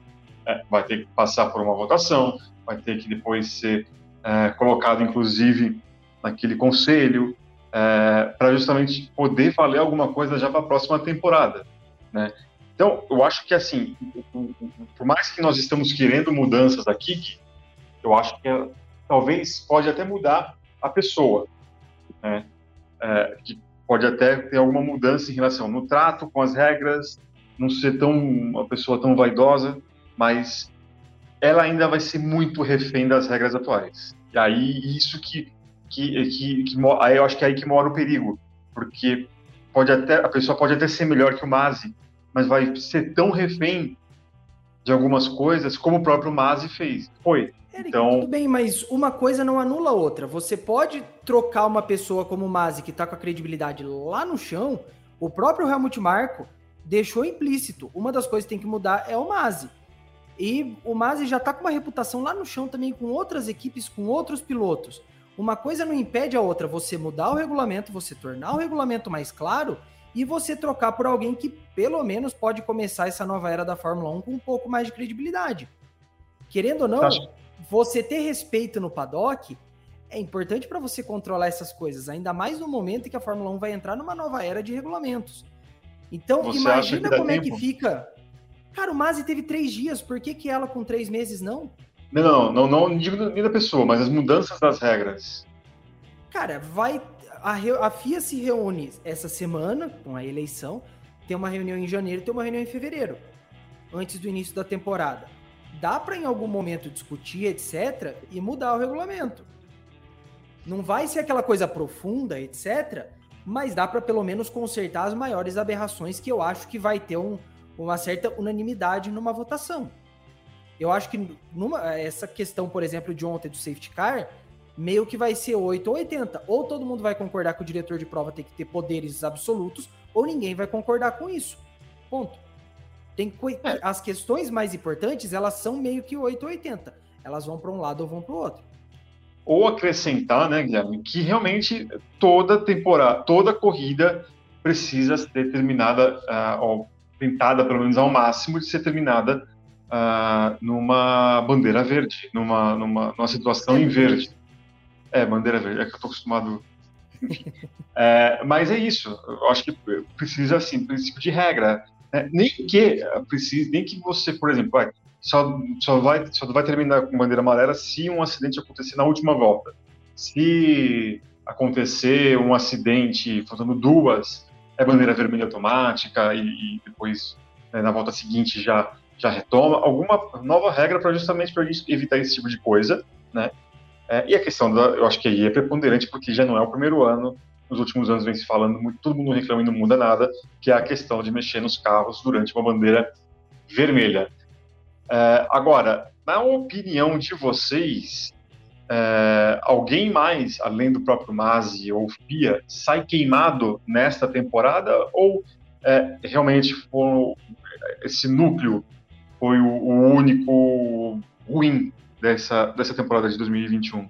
Speaker 2: É, vai ter que passar por uma votação, vai ter que depois ser é, colocado, inclusive, naquele conselho, é, para justamente poder valer alguma coisa já para a próxima temporada. Né? Então, eu acho que, assim, por mais que nós estamos querendo mudanças aqui, eu acho que é, talvez pode até mudar a pessoa, né? É, que pode até ter alguma mudança em relação no trato com as regras, não ser tão uma pessoa tão vaidosa, mas ela ainda vai ser muito refém das regras atuais. E aí isso que que, que, que aí eu acho que é aí que mora o perigo, porque pode até a pessoa pode até ser melhor que o Mazi, mas vai ser tão refém de algumas coisas como o próprio Masi fez. Foi.
Speaker 4: Eric, então... tudo bem, mas uma coisa não anula a outra. Você pode trocar uma pessoa como o Masi, que está com a credibilidade lá no chão, o próprio Helmut Marko deixou implícito. Uma das coisas que tem que mudar é o Masi. E o Masi já está com uma reputação lá no chão também com outras equipes, com outros pilotos. Uma coisa não impede a outra. Você mudar o regulamento, você tornar o regulamento mais claro e você trocar por alguém que pelo menos pode começar essa nova era da Fórmula 1 com um pouco mais de credibilidade. Querendo ou não, você ter respeito no paddock é importante para você controlar essas coisas, ainda mais no momento em que a Fórmula 1 vai entrar numa nova era de regulamentos. Então, você imagina como tempo? é que fica. Cara, o Masi teve três dias, por que, que ela com três meses não?
Speaker 2: Não, não, não, não digo nem da pessoa, mas as mudanças das regras.
Speaker 4: Cara, vai a, a FIA se reúne essa semana, com a eleição, tem uma reunião em janeiro tem uma reunião em fevereiro, antes do início da temporada. Dá para em algum momento discutir, etc., e mudar o regulamento. Não vai ser aquela coisa profunda, etc., mas dá para pelo menos consertar as maiores aberrações que eu acho que vai ter um, uma certa unanimidade numa votação. Eu acho que numa, essa questão, por exemplo, de ontem do safety car, meio que vai ser 8 ou 80. Ou todo mundo vai concordar que o diretor de prova tem que ter poderes absolutos, ou ninguém vai concordar com isso. Ponto. Tem é. As questões mais importantes, elas são meio que 8 ou 80. Elas vão para um lado ou vão para o outro.
Speaker 2: Ou acrescentar, né, Guilherme, que realmente toda temporada, toda corrida precisa ser terminada, uh, ou tentada pelo menos ao máximo de ser terminada uh, numa bandeira verde, numa, numa, numa situação em verde. É, bandeira verde, é que eu tô acostumado. é, mas é isso, eu acho que precisa, assim, princípio de regra. Né? Nem que precise, nem que você, por exemplo, vai, só, só, vai, só vai terminar com bandeira amarela se um acidente acontecer na última volta. Se acontecer um acidente faltando duas, é bandeira vermelha automática e, e depois né, na volta seguinte já já retoma alguma nova regra para justamente para evitar esse tipo de coisa, né? É, e a questão da, eu acho que aí é preponderante porque já não é o primeiro ano, nos últimos anos vem se falando muito, todo mundo reclama e não muda nada, que é a questão de mexer nos carros durante uma bandeira vermelha. É, agora, na opinião de vocês, é, alguém mais, além do próprio Masi ou FIA, sai queimado nesta temporada ou é, realmente foram, esse núcleo foi o, o único ruim dessa, dessa temporada de 2021.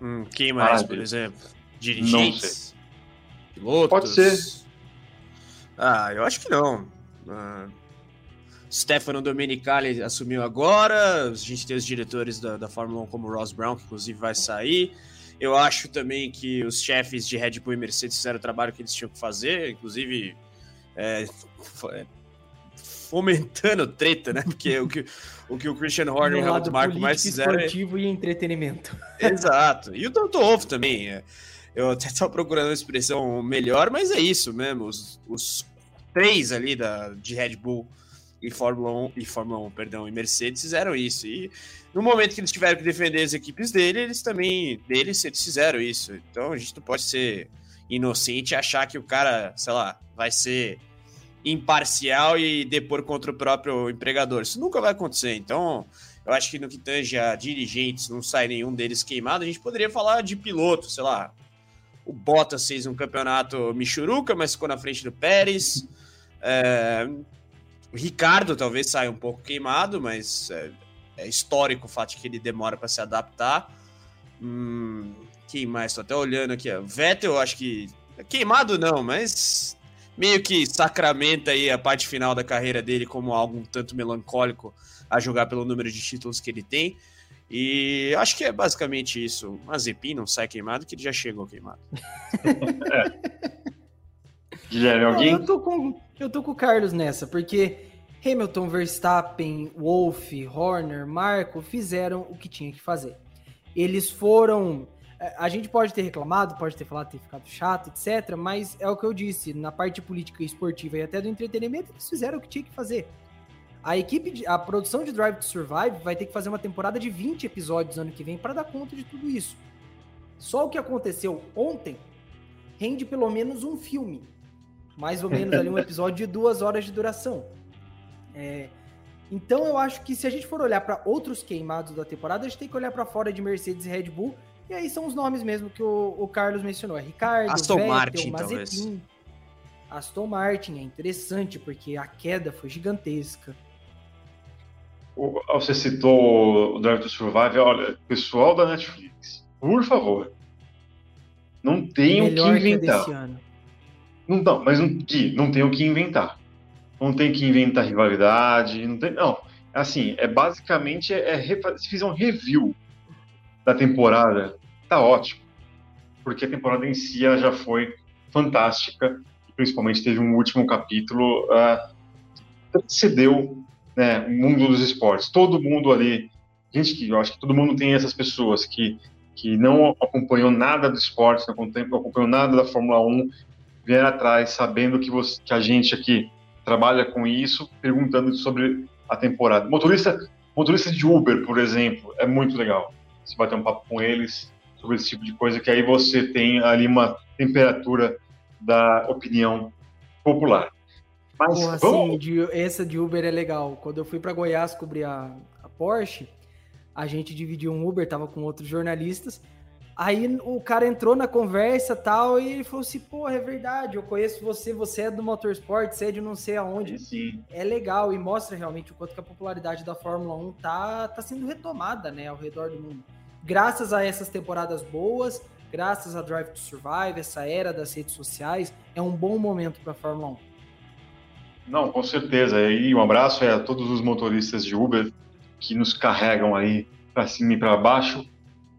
Speaker 3: Hum, quem mais,
Speaker 2: Ah,
Speaker 3: por exemplo? Dirigentes? Pilotos?
Speaker 2: Pode ser.
Speaker 3: Ah, eu acho que não. Ah, Stefano Domenicali assumiu agora. A gente tem os diretores da, da Fórmula 1 como Ross Brown, que inclusive vai sair. Eu acho também que os chefes de Red Bull e Mercedes fizeram o trabalho que eles tinham que fazer, inclusive é, é, fomentando treta, né? Porque o que o, que o Christian Horner e o Helmut Marko mais fizeram é,
Speaker 4: esportivo e entretenimento.
Speaker 3: Exato. E o Toto Wolff também. é. Eu até estava procurando uma expressão melhor, mas é isso mesmo. Os, os três ali da, de Red Bull e Fórmula 1, e Fórmula 1, perdão, e Mercedes fizeram isso. E no momento que eles tiveram que defender as equipes dele, eles também, deles, eles fizeram isso. Então a gente não pode ser inocente e achar que o cara, sei lá, vai ser imparcial e depor contra o próprio empregador. Isso nunca vai acontecer. Então, eu acho que no que tange a dirigentes, não sai nenhum deles queimado. A gente poderia falar de piloto, sei lá. O Bottas fez um campeonato Michuruca, mas ficou na frente do Pérez. É, o Ricardo talvez saia um pouco queimado, mas é, é histórico o fato de que ele demora para se adaptar. Hum, quem mais? Tô até olhando aqui. Ó. Vettel, eu acho que. Queimado não, mas meio que sacramenta aí a parte final da carreira dele como algo um tanto melancólico a jogar pelo número de títulos que ele tem. E acho que é basicamente isso. Mazepin não sai queimado, que ele já chegou queimado.
Speaker 2: Guilherme, alguém?
Speaker 4: Eu tô, com, eu tô com o Carlos nessa, porque Hamilton, Verstappen, Wolff, Horner, Marco fizeram o que tinha que fazer. Eles foram. eh, A gente pode ter reclamado, pode ter falado ter ficado chato, etc. Mas é o que eu disse, na parte política esportiva e até do entretenimento, eles fizeram o que tinha que fazer. A equipe, de, a produção de Drive to Survive vai ter que fazer uma temporada de 20 episódios ano que vem para dar conta de tudo isso. Só o que aconteceu ontem rende pelo menos um filme. Mais ou menos ali um episódio de duas horas de duração. É, então eu acho que se a gente for olhar para outros queimados da temporada, a gente tem que olhar para fora de Mercedes e Red Bull. E aí são os nomes mesmo que o, o Carlos mencionou. É Ricardo,
Speaker 3: Aston
Speaker 4: Vettel,
Speaker 3: Martin,
Speaker 4: Mazepin. Aston Martin é interessante porque a queda foi gigantesca.
Speaker 2: Você citou o Drive to Survive. Olha, pessoal da Netflix, por favor, não tenham que
Speaker 4: Melhor que
Speaker 2: Não, mas não, não tem o que inventar. Não tem que inventar rivalidade, não tem. Não. Assim, é basicamente é, refa- se fizer um review da temporada, tá ótimo. Porque a temporada em si já foi fantástica. Principalmente teve um último capítulo ah, que cedeu né, o mundo dos esportes. Todo mundo ali, gente que eu acho que todo mundo tem essas pessoas que, que não acompanhou nada do esporte, não acompanhou nada da Fórmula 1, vieram atrás sabendo que, você, que a gente aqui trabalha com isso, perguntando sobre a temporada. Motorista, motorista de Uber, por exemplo, é muito legal. Você bater um papo com eles sobre esse tipo de coisa, que aí você tem ali uma temperatura da opinião popular. Mas
Speaker 4: Porra,
Speaker 2: vamos,
Speaker 4: assim, de- essa de Uber é legal. Quando eu fui para Goiás cobrir a, a Porsche, a gente dividiu um Uber, tava com outros jornalistas. Aí o cara entrou na conversa tal, e ele falou assim: Porra, é verdade, eu conheço você, você é do motorsport, você é de não sei aonde.
Speaker 2: Sim,
Speaker 4: É legal e mostra realmente o quanto que a popularidade da Fórmula 1 tá, tá sendo retomada né, ao redor do mundo. Graças a essas temporadas boas, graças a Drive to Survive, essa era das redes sociais, é um bom momento para a Fórmula 1.
Speaker 2: Não, com certeza. E um abraço a todos os motoristas de Uber que nos carregam aí para cima e para baixo.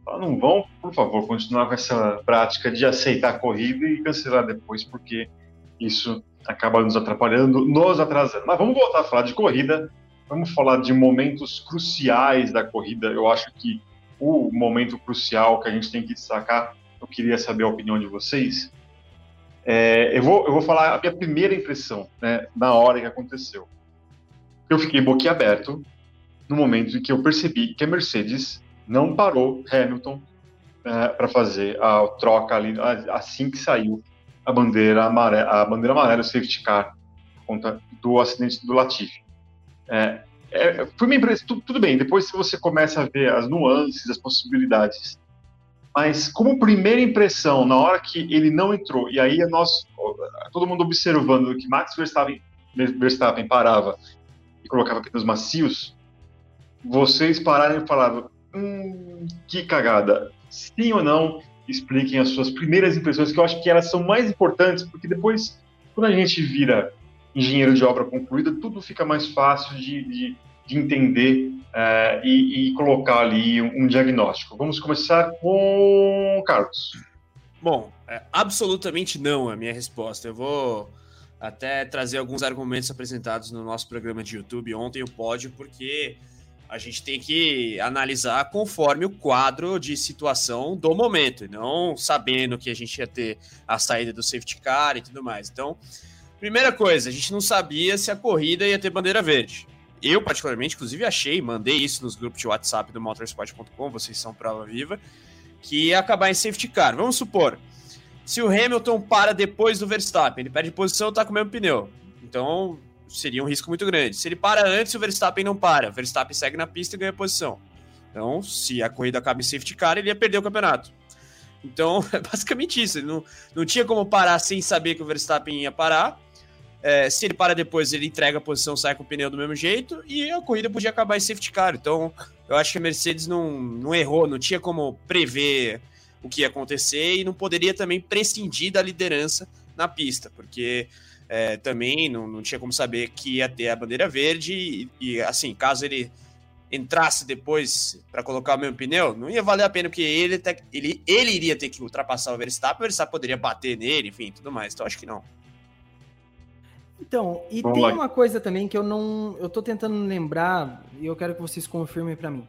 Speaker 2: Não vão, por favor, continuar com essa prática de aceitar a corrida e cancelar depois, porque isso acaba nos atrapalhando, nos atrasando. Mas vamos voltar a falar de corrida. Vamos falar de momentos cruciais da corrida. Eu acho que o momento crucial que a gente tem que destacar, eu queria saber a opinião de vocês, é, eu, vou, eu vou falar a minha primeira impressão, né, na hora que aconteceu. Eu fiquei boquiaberto no momento em que eu percebi que a Mercedes não parou Hamilton para fazer a troca ali assim que saiu a bandeira amarela, a bandeira amarela, o safety car, por conta do acidente do Latifi. É, é, foi uma impressão, tu- tudo bem, depois você começa a ver as nuances, as possibilidades, mas como primeira impressão, na hora que ele não entrou, e aí nós, todo mundo observando que Max Verstappen Verstappen parava e colocava pneus macios, vocês pararem e falavam, hum, que cagada. Sim ou não, expliquem as suas primeiras impressões, que eu acho que elas são mais importantes, porque depois, quando a gente vira engenheiro de obra concluída, tudo fica mais fácil de, de, de entender é, e, e, colocar ali um, um, diagnóstico. Vamos começar com Carlos.
Speaker 3: Bom, é, absolutamente não é a minha resposta. Eu vou até trazer alguns argumentos apresentados no nosso programa de YouTube ontem, o pódio, porque a gente tem que analisar conforme o quadro de situação do momento, e não sabendo que a gente ia ter a saída do safety car e tudo mais. Então, primeira coisa, a gente não sabia se a corrida ia ter bandeira verde. Eu, particularmente, inclusive, achei, mandei isso nos grupos de WhatsApp do motorsport.com, vocês são prova viva, que ia acabar em safety car. Vamos supor, se o Hamilton para depois do Verstappen, ele perde posição, tá com o mesmo pneu. Então, seria um risco muito grande. Se ele para antes, o Verstappen não para. O Verstappen segue na pista e ganha posição. Então, se a corrida acaba em safety car, ele ia perder o campeonato. Então, é basicamente isso. Ele não, não tinha como parar sem saber que o Verstappen ia parar. É, se ele para depois, ele entrega a posição, sai com o pneu do mesmo jeito e a corrida podia acabar em safety car. Então, eu acho que a Mercedes não, não errou, não tinha como prever o que ia acontecer e não poderia também prescindir da liderança na pista, porque é, também não, não tinha como saber que ia ter a bandeira verde e, e assim, caso ele entrasse depois para colocar o mesmo pneu, não ia valer a pena, porque ele, ele, ele iria ter que ultrapassar o Verstappen, o Verstappen poderia bater nele, enfim, tudo mais. Então acho que não.
Speaker 4: Então, e Vamos tem lá. uma coisa também que eu não. Eu tô tentando lembrar, e eu quero que vocês confirmem para mim.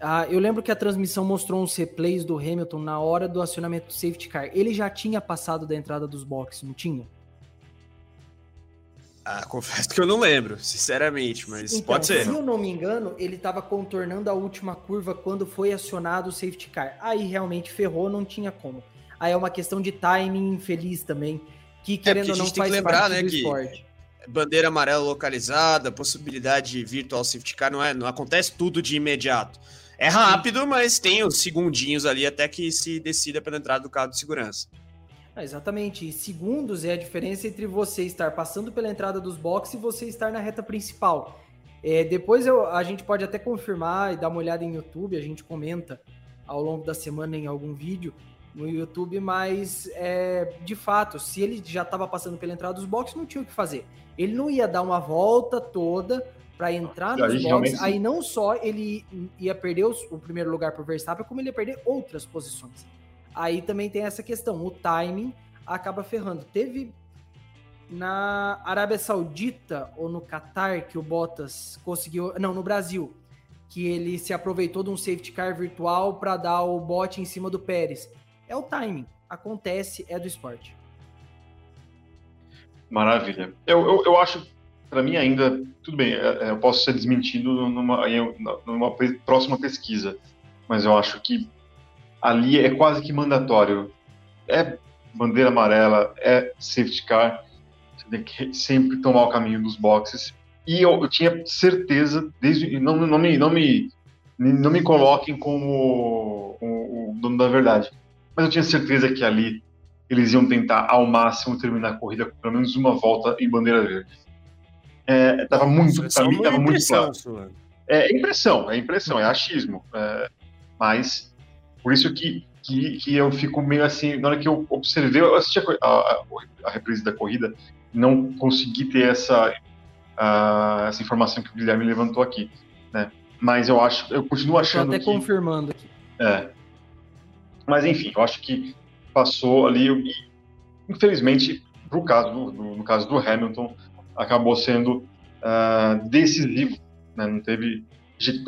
Speaker 4: Ah, eu lembro que a transmissão mostrou uns replays do Hamilton na hora do acionamento do safety car. Ele já tinha passado da entrada dos boxes, não tinha?
Speaker 3: Ah, confesso que eu não lembro, sinceramente, mas então, pode ser.
Speaker 4: Se eu não me engano, ele estava contornando a última curva quando foi acionado o safety car. Aí realmente ferrou, não tinha como. Aí é uma questão de timing infeliz também, que é, querendo é ou não faz lembrar, parte né, do esporte.
Speaker 3: Bandeira amarela localizada, possibilidade de virtual safety car, não, é, não acontece tudo de imediato. É rápido, mas tem os segundinhos ali até que se decida pela entrada do carro de segurança.
Speaker 4: Ah, exatamente. E segundos é a diferença entre você estar passando pela entrada dos boxes e você estar na reta principal. É, depois eu, a gente pode até confirmar e dar uma olhada em YouTube, a gente comenta ao longo da semana em algum vídeo no YouTube, mas é, de fato, se ele já estava passando pela entrada dos boxes, não tinha o que fazer. Ele não ia dar uma volta toda para entrar nos boxes, aí não só ele ia perder os, o primeiro lugar para o Verstappen, como ele ia perder outras posições. Aí também tem essa questão, o timing acaba ferrando. Teve na Arábia Saudita ou no Catar que o Bottas conseguiu, não, no Brasil, que ele se aproveitou de um safety car virtual para dar o bote em cima do Pérez. É o timing, acontece, é do esporte.
Speaker 2: Maravilha. Eu, eu, eu acho, para mim ainda, tudo bem, é, é, eu posso ser desmentido numa, numa próxima pesquisa, mas eu acho que ali é quase que mandatório. É bandeira amarela, é safety car, você tem que sempre tomar o caminho dos boxes. E eu, eu tinha certeza, desde não, não, me, não, me, não me coloquem como o, o dono da verdade, mas eu tinha certeza que ali eles iam tentar ao máximo terminar a corrida com pelo menos uma volta em bandeira verde. É, tava muito, para mim, tava muito claro. Sua. É impressão, é impressão, é achismo. É, mas por isso que, que, que, eu fico meio assim, na hora que eu observei, eu assisti a, a, a reprise da corrida, não consegui ter essa, a, essa informação que o Guilherme levantou aqui, né? Mas eu acho, eu continuo achando
Speaker 4: Estou até
Speaker 2: que,
Speaker 4: confirmando aqui.
Speaker 2: É. Mas enfim, eu acho que passou ali e, infelizmente, pro caso do, no caso do Hamilton, acabou sendo uh, decisivo, né? Não teve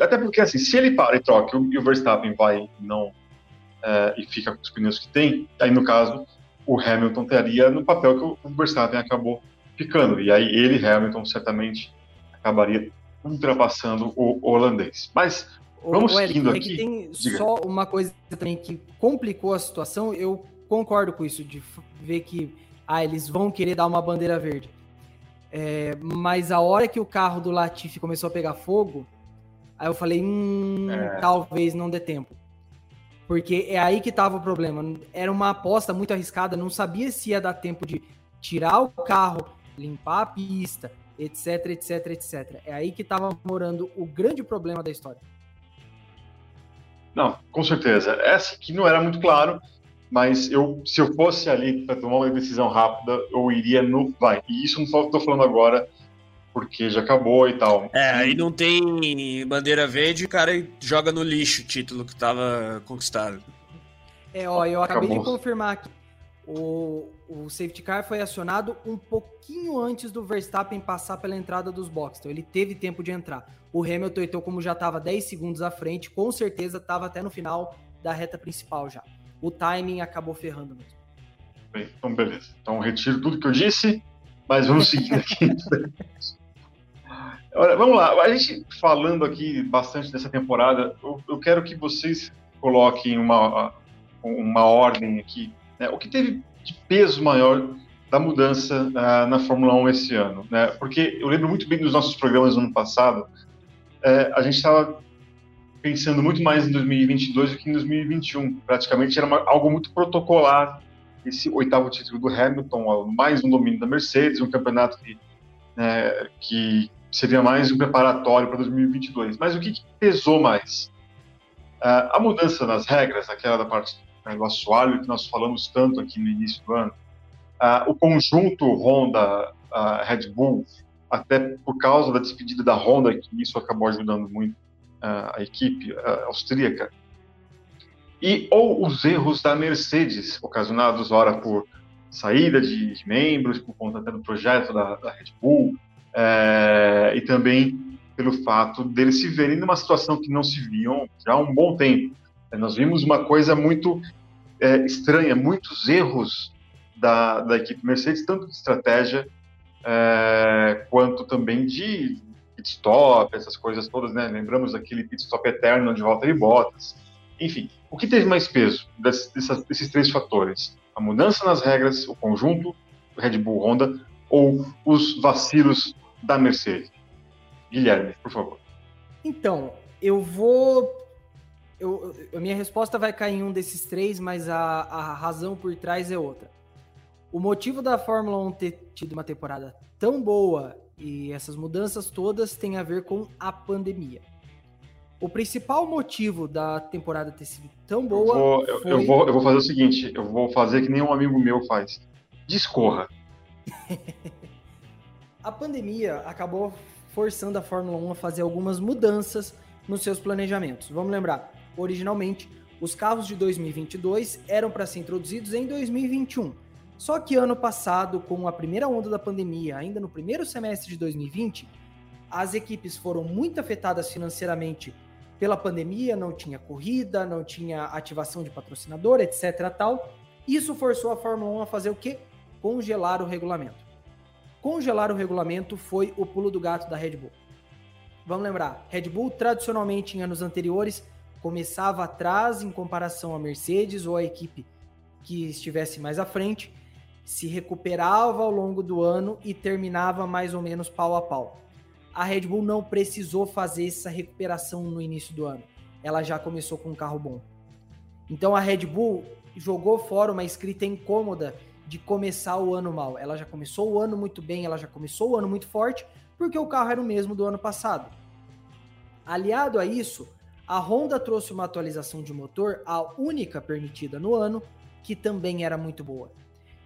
Speaker 2: até porque assim, se ele para e troca e o Verstappen vai não é, e fica com os pneus que tem, aí no caso o Hamilton teria no papel que o Verstappen acabou ficando. E aí ele, Hamilton, certamente acabaria ultrapassando o holandês. Mas vamos o, seguindo é aqui.
Speaker 4: tem Diga. só uma coisa também que complicou a situação, eu concordo com isso, de ver que ah, eles vão querer dar uma bandeira verde. É, mas a hora que o carro do Latifi começou a pegar fogo, aí eu falei, hum, é. talvez não dê tempo. Porque é aí que estava o problema. Era uma aposta muito arriscada, não sabia se ia dar tempo de tirar o carro limpar a pista, etc, etc, etc. É aí que estava morando o grande problema da história.
Speaker 2: Não, com certeza. Essa aqui não era muito claro, mas eu, se eu fosse ali para tomar uma decisão rápida, eu iria no vai. E isso não estou falando agora porque já acabou e tal.
Speaker 3: É, aí não tem bandeira verde, o cara joga no lixo o título que estava conquistado.
Speaker 4: É, ó, eu acabei acabou. de confirmar aqui. O, o safety car foi acionado um pouquinho antes do Verstappen passar pela entrada dos boxes. Então ele teve tempo de entrar. O Hamilton, então, como já estava 10 segundos à frente, com certeza estava até no final da reta principal já. O timing acabou ferrando mesmo.
Speaker 2: Bem, então beleza. Então retiro tudo que eu disse, mas vamos seguir aqui. Olha, vamos lá. A gente falando aqui bastante dessa temporada, eu, eu quero que vocês coloquem uma, uma ordem aqui. Né? O que teve de peso maior da mudança uh, na Fórmula 1 esse ano? Né? Porque eu lembro muito bem dos nossos programas do ano passado, uh, a gente estava pensando muito mais em 2022 do que em 2021. Praticamente era uma, algo muito protocolar esse oitavo título do Hamilton, mais um domínio da Mercedes, um campeonato que, né, que seria mais um preparatório para 2022. Mas o que, que pesou mais? Uh, a mudança nas regras, aquela da parte né, do assoalho que nós falamos tanto aqui no início do ano, uh, o conjunto Honda uh, Red Bull, até por causa da despedida da Honda, que isso acabou ajudando muito a equipe austríaca, e ou os erros da Mercedes, ocasionados ora por saída de, de membros, por conta até do projeto da, da Red Bull, é, e também pelo fato deles se verem numa situação que não se viam já há um bom tempo. É, nós vimos uma coisa muito é, estranha, muitos erros da, da equipe Mercedes, tanto de estratégia é, quanto também de pit stop, essas coisas todas, né? Lembramos daquele pit stop eterno de volta de botas. Enfim, o que teve mais peso desses três fatores? A mudança nas regras, o conjunto Red Bull Honda ou os vacilos da Mercedes? Guilherme, por favor.
Speaker 4: Então, eu vou. Eu, a minha resposta vai cair em um desses três, mas a, a razão por trás é outra. O motivo da Fórmula 1 ter tido uma temporada tão boa e essas mudanças todas tem a ver com a pandemia. O principal motivo da temporada ter sido tão boa.
Speaker 2: Eu vou, eu, foi... eu vou, eu vou fazer o seguinte: eu vou fazer que nem um amigo meu faz. Discorra.
Speaker 4: a pandemia acabou forçando a Fórmula 1 a fazer algumas mudanças nos seus planejamentos. Vamos lembrar, originalmente, os carros de 2022 eram para ser introduzidos em 2021. Só que ano passado, com a primeira onda da pandemia, ainda no primeiro semestre de 2020, as equipes foram muito afetadas financeiramente pela pandemia, não tinha corrida, não tinha ativação de patrocinador, etc. tal. Isso forçou a Fórmula 1 a fazer o quê? Congelar o regulamento. Congelar o regulamento foi o pulo do gato da Red Bull. Vamos lembrar, Red Bull tradicionalmente em anos anteriores começava atrás em comparação à Mercedes ou a equipe que estivesse mais à frente, se recuperava ao longo do ano e terminava mais ou menos pau a pau. A Red Bull não precisou fazer essa recuperação no início do ano. Ela já começou com um carro bom. Então a Red Bull jogou fora uma escrita incômoda de começar o ano mal. Ela já começou o ano muito bem, ela já começou o ano muito forte, porque o carro era o mesmo do ano passado. Aliado a isso, a Honda trouxe uma atualização de motor, a única permitida no ano, que também era muito boa.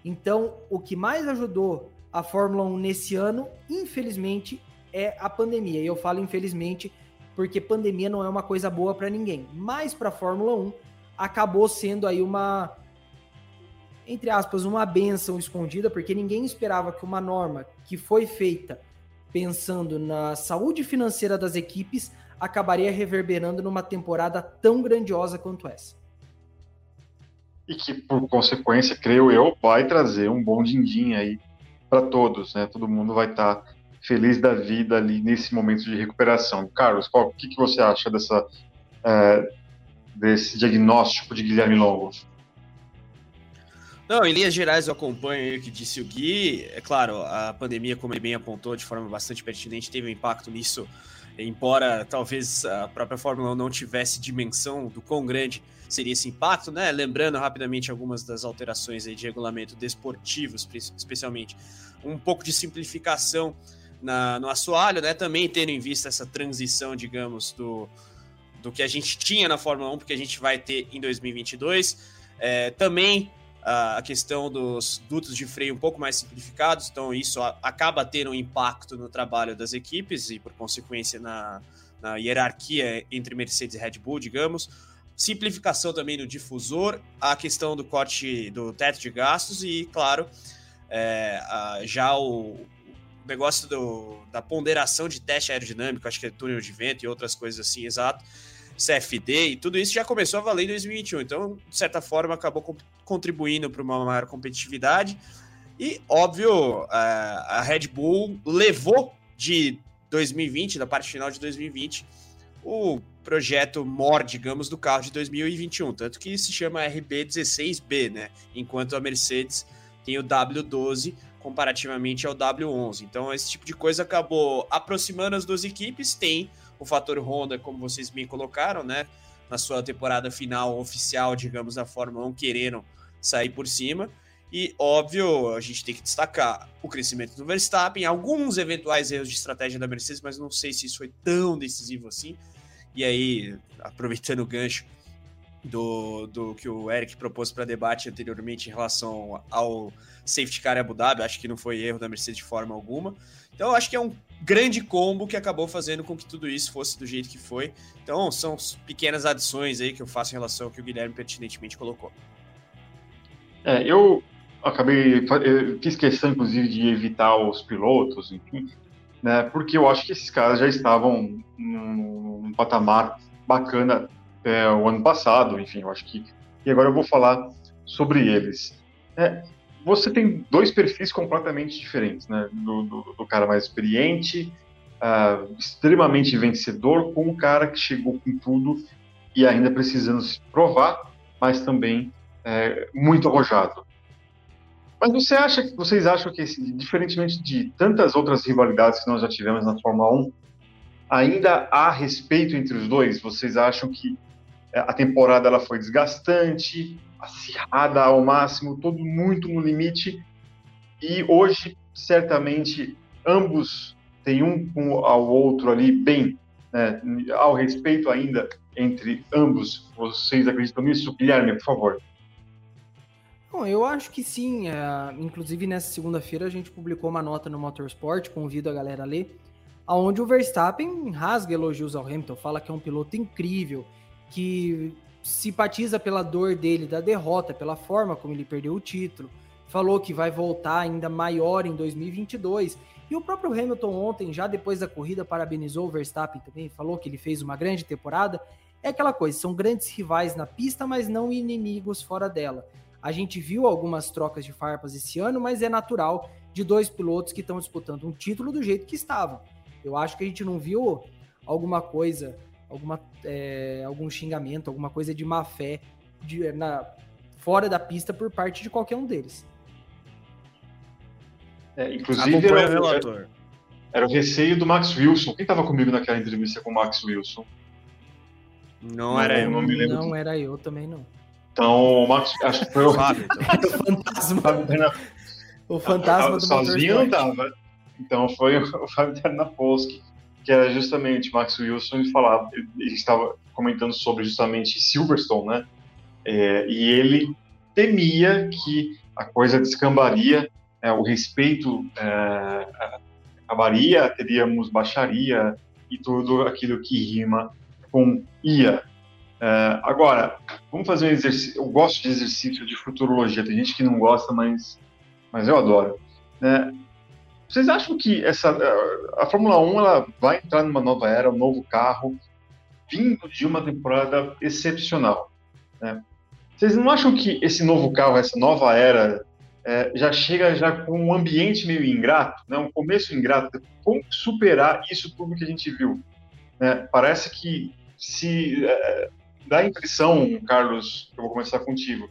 Speaker 4: Então, o que mais ajudou a Fórmula 1 nesse ano, infelizmente, é a pandemia. E eu falo infelizmente porque pandemia não é uma coisa boa para ninguém, mas para a Fórmula 1 acabou sendo aí uma entre aspas, uma benção escondida, porque ninguém esperava que uma norma que foi feita pensando na saúde financeira das equipes acabaria reverberando numa temporada tão grandiosa quanto essa.
Speaker 2: E que, por consequência, creio eu, vai trazer um bom din-din aí para todos, né? Todo mundo vai estar tá feliz da vida ali nesse momento de recuperação. Carlos, qual, o que, que você acha dessa, é, desse diagnóstico de Guilherme Longo?
Speaker 3: Não, em linhas gerais eu acompanho o que disse o Gui. É claro, a pandemia, como ele bem apontou de forma bastante pertinente, teve um impacto nisso embora talvez a própria Fórmula 1 não tivesse dimensão do quão grande seria esse impacto, né? Lembrando rapidamente algumas das alterações de regulamento desportivo, especialmente um pouco de simplificação na, no assoalho, né? Também tendo em vista essa transição, digamos, do, do que a gente tinha na Fórmula 1, porque a gente vai ter em 2022. É, também a questão dos dutos de freio um pouco mais simplificados, então isso acaba tendo um impacto no trabalho das equipes e, por consequência, na, na hierarquia entre Mercedes e Red Bull, digamos. Simplificação também no difusor, a questão do corte do teto de gastos e, claro, é, a, já o negócio do, da ponderação de teste aerodinâmico, acho que é túnel de vento e outras coisas assim, exato CFD e tudo isso já começou a valer em 2021. Então, de certa forma, acabou contribuindo para uma maior competitividade. E, óbvio, a Red Bull levou de 2020, da parte final de 2020, o projeto MOR, digamos, do carro de 2021. Tanto que se chama RB16B, né? Enquanto a Mercedes tem o W12 comparativamente ao W11. Então, esse tipo de coisa acabou aproximando as duas equipes. Tem o fator Honda, como vocês bem colocaram, né? Na sua temporada final oficial, digamos, da Fórmula 1, querendo sair por cima. E, óbvio, a gente tem que destacar o crescimento do Verstappen, alguns eventuais erros de estratégia da Mercedes, mas não sei se isso foi tão decisivo assim. E aí, aproveitando o gancho do, do que o Eric propôs para debate anteriormente em relação ao safety car Abu Dhabi, acho que não foi erro da Mercedes de forma alguma. Então, acho que é um grande combo que acabou fazendo com que tudo isso fosse do jeito que foi. Então, são pequenas adições aí que eu faço em relação ao que o Guilherme pertinentemente colocou.
Speaker 2: É, eu acabei, eu fiz questão, inclusive, de evitar os pilotos, enfim, né, porque eu acho que esses caras já estavam num, num patamar bacana é, o ano passado, enfim, eu acho que. E agora eu vou falar sobre eles. É, você tem dois perfis completamente diferentes, né? Do, do, do cara mais experiente, uh, extremamente vencedor, com o cara que chegou com tudo e ainda precisando se provar, mas também é, muito arrojado. Mas você acha, vocês acham que, diferentemente de tantas outras rivalidades que nós já tivemos na Fórmula 1, ainda há respeito entre os dois? Vocês acham que a temporada ela foi desgastante? acirrada ao máximo, todo muito no limite. E hoje, certamente, ambos têm um ao outro ali bem, né, ao respeito ainda entre ambos. Vocês acreditam nisso? Guilherme, por favor.
Speaker 4: Bom, eu acho que sim. É, inclusive, nessa segunda-feira, a gente publicou uma nota no Motorsport, convido a galera a ler, onde o Verstappen rasga elogios ao Hamilton, fala que é um piloto incrível, que simpatiza pela dor dele da derrota, pela forma como ele perdeu o título. Falou que vai voltar ainda maior em 2022. E o próprio Hamilton ontem, já depois da corrida, parabenizou o Verstappen também, falou que ele fez uma grande temporada. É aquela coisa, são grandes rivais na pista, mas não inimigos fora dela. A gente viu algumas trocas de farpas esse ano, mas é natural de dois pilotos que estão disputando um título do jeito que estavam. Eu acho que a gente não viu alguma coisa alguma, é, algum xingamento, alguma coisa de má fé de, na, fora da pista por parte de qualquer um deles.
Speaker 2: É, inclusive, era, era, era, o receio do Max Wilson. Quem estava comigo naquela entrevista com o Max Wilson?
Speaker 3: Não, não era eu.
Speaker 4: Não, me lembro não era eu também, não.
Speaker 2: Então, o Max, acho que foi o
Speaker 4: Fábio. Então. o fantasma. o fantasma do
Speaker 2: Sozinho não tava. Então foi o Fábio Ternapolsky que era justamente Max Wilson, ele falava, ele estava comentando sobre justamente Silverstone, né? É, e ele temia que a coisa descambaria, é, o respeito é, acabaria, teríamos baixaria e tudo aquilo que rima com ia. É, agora, vamos fazer um exercício. Eu gosto de exercício de futurologia. Tem gente que não gosta, mas, mas eu adoro. Né? Vocês acham que essa a Fórmula 1 ela vai entrar numa nova era, um novo carro, vindo de uma temporada excepcional? Né? Vocês não acham que esse novo carro, essa nova era, é, já chega já com um ambiente meio ingrato, né? um começo ingrato? Como superar isso tudo que a gente viu? Né? Parece que se é, dá a impressão, Carlos, eu vou começar contigo,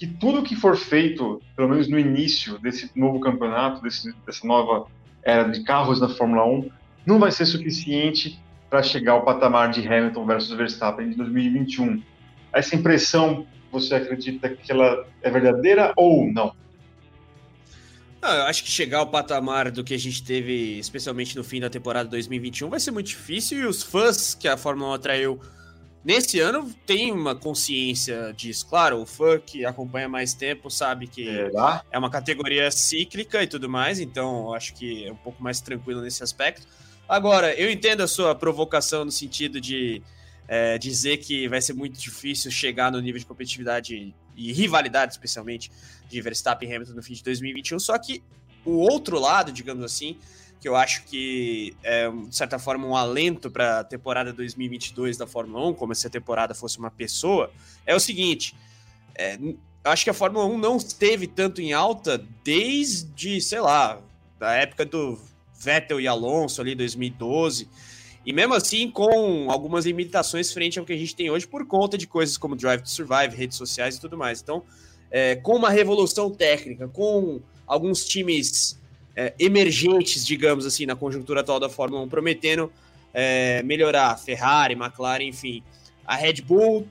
Speaker 2: que tudo que for feito, pelo menos no início desse novo campeonato, desse, dessa nova era de carros na Fórmula 1, não vai ser suficiente para chegar ao patamar de Hamilton versus Verstappen de 2021. Essa impressão, você acredita que ela é verdadeira ou não?
Speaker 3: não eu acho que chegar ao patamar do que a gente teve, especialmente no fim da temporada 2021, vai ser muito difícil e os fãs que a Fórmula 1 atraiu Nesse ano tem uma consciência disso. Claro, o fã que acompanha mais tempo sabe que é uma categoria cíclica e tudo mais, então acho que é um pouco mais tranquilo nesse aspecto. Agora, eu entendo a sua provocação no sentido de é, dizer que vai ser muito difícil chegar no nível de competitividade e rivalidade, especialmente, de Verstappen e Hamilton no fim de 2021. Só que o outro lado, digamos assim, que eu acho que é, de certa forma, um alento para a temporada 2022 da Fórmula 1, como se a temporada fosse uma pessoa, é o seguinte: é, acho que a Fórmula 1 não esteve tanto em alta desde, sei lá, da época do Vettel e Alonso ali, 2012. E mesmo assim, com algumas limitações frente ao que a gente tem hoje, por conta de coisas como Drive to Survive, redes sociais e tudo mais. Então, é, com uma revolução técnica, com alguns times é, emergentes, digamos assim, na conjuntura atual da Fórmula 1, prometendo é, melhorar. Ferrari, McLaren, enfim. A Red Bull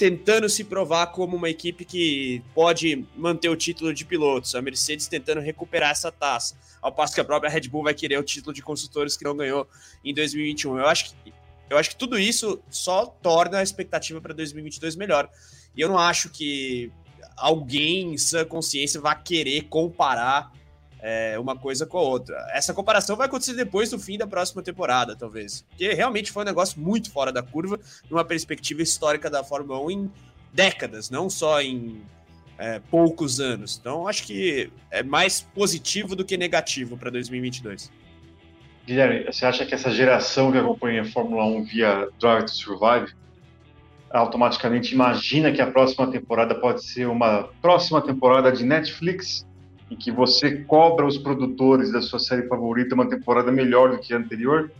Speaker 3: tentando se provar como uma equipe que pode manter o título de pilotos. A Mercedes tentando recuperar essa taça. Ao passo que a própria Red Bull vai querer o título de construtores que não ganhou em 2021. Eu acho que, eu acho que tudo isso só torna a expectativa para 2022 melhor. E eu não acho que alguém em sã consciência vá querer comparar é, uma coisa com a outra. Essa comparação vai acontecer depois do fim da próxima temporada, talvez. Porque realmente foi um negócio muito fora da curva, numa perspectiva histórica da Fórmula 1 em décadas, não só em é, poucos anos. Então, acho que é mais positivo do que negativo para 2022.
Speaker 2: Guilherme, você acha que essa geração que acompanha a Fórmula 1 via Drive to Survive automaticamente imagina que a próxima temporada pode ser uma próxima temporada de Netflix em que você cobra os produtores da sua série favorita uma temporada melhor do que a anterior?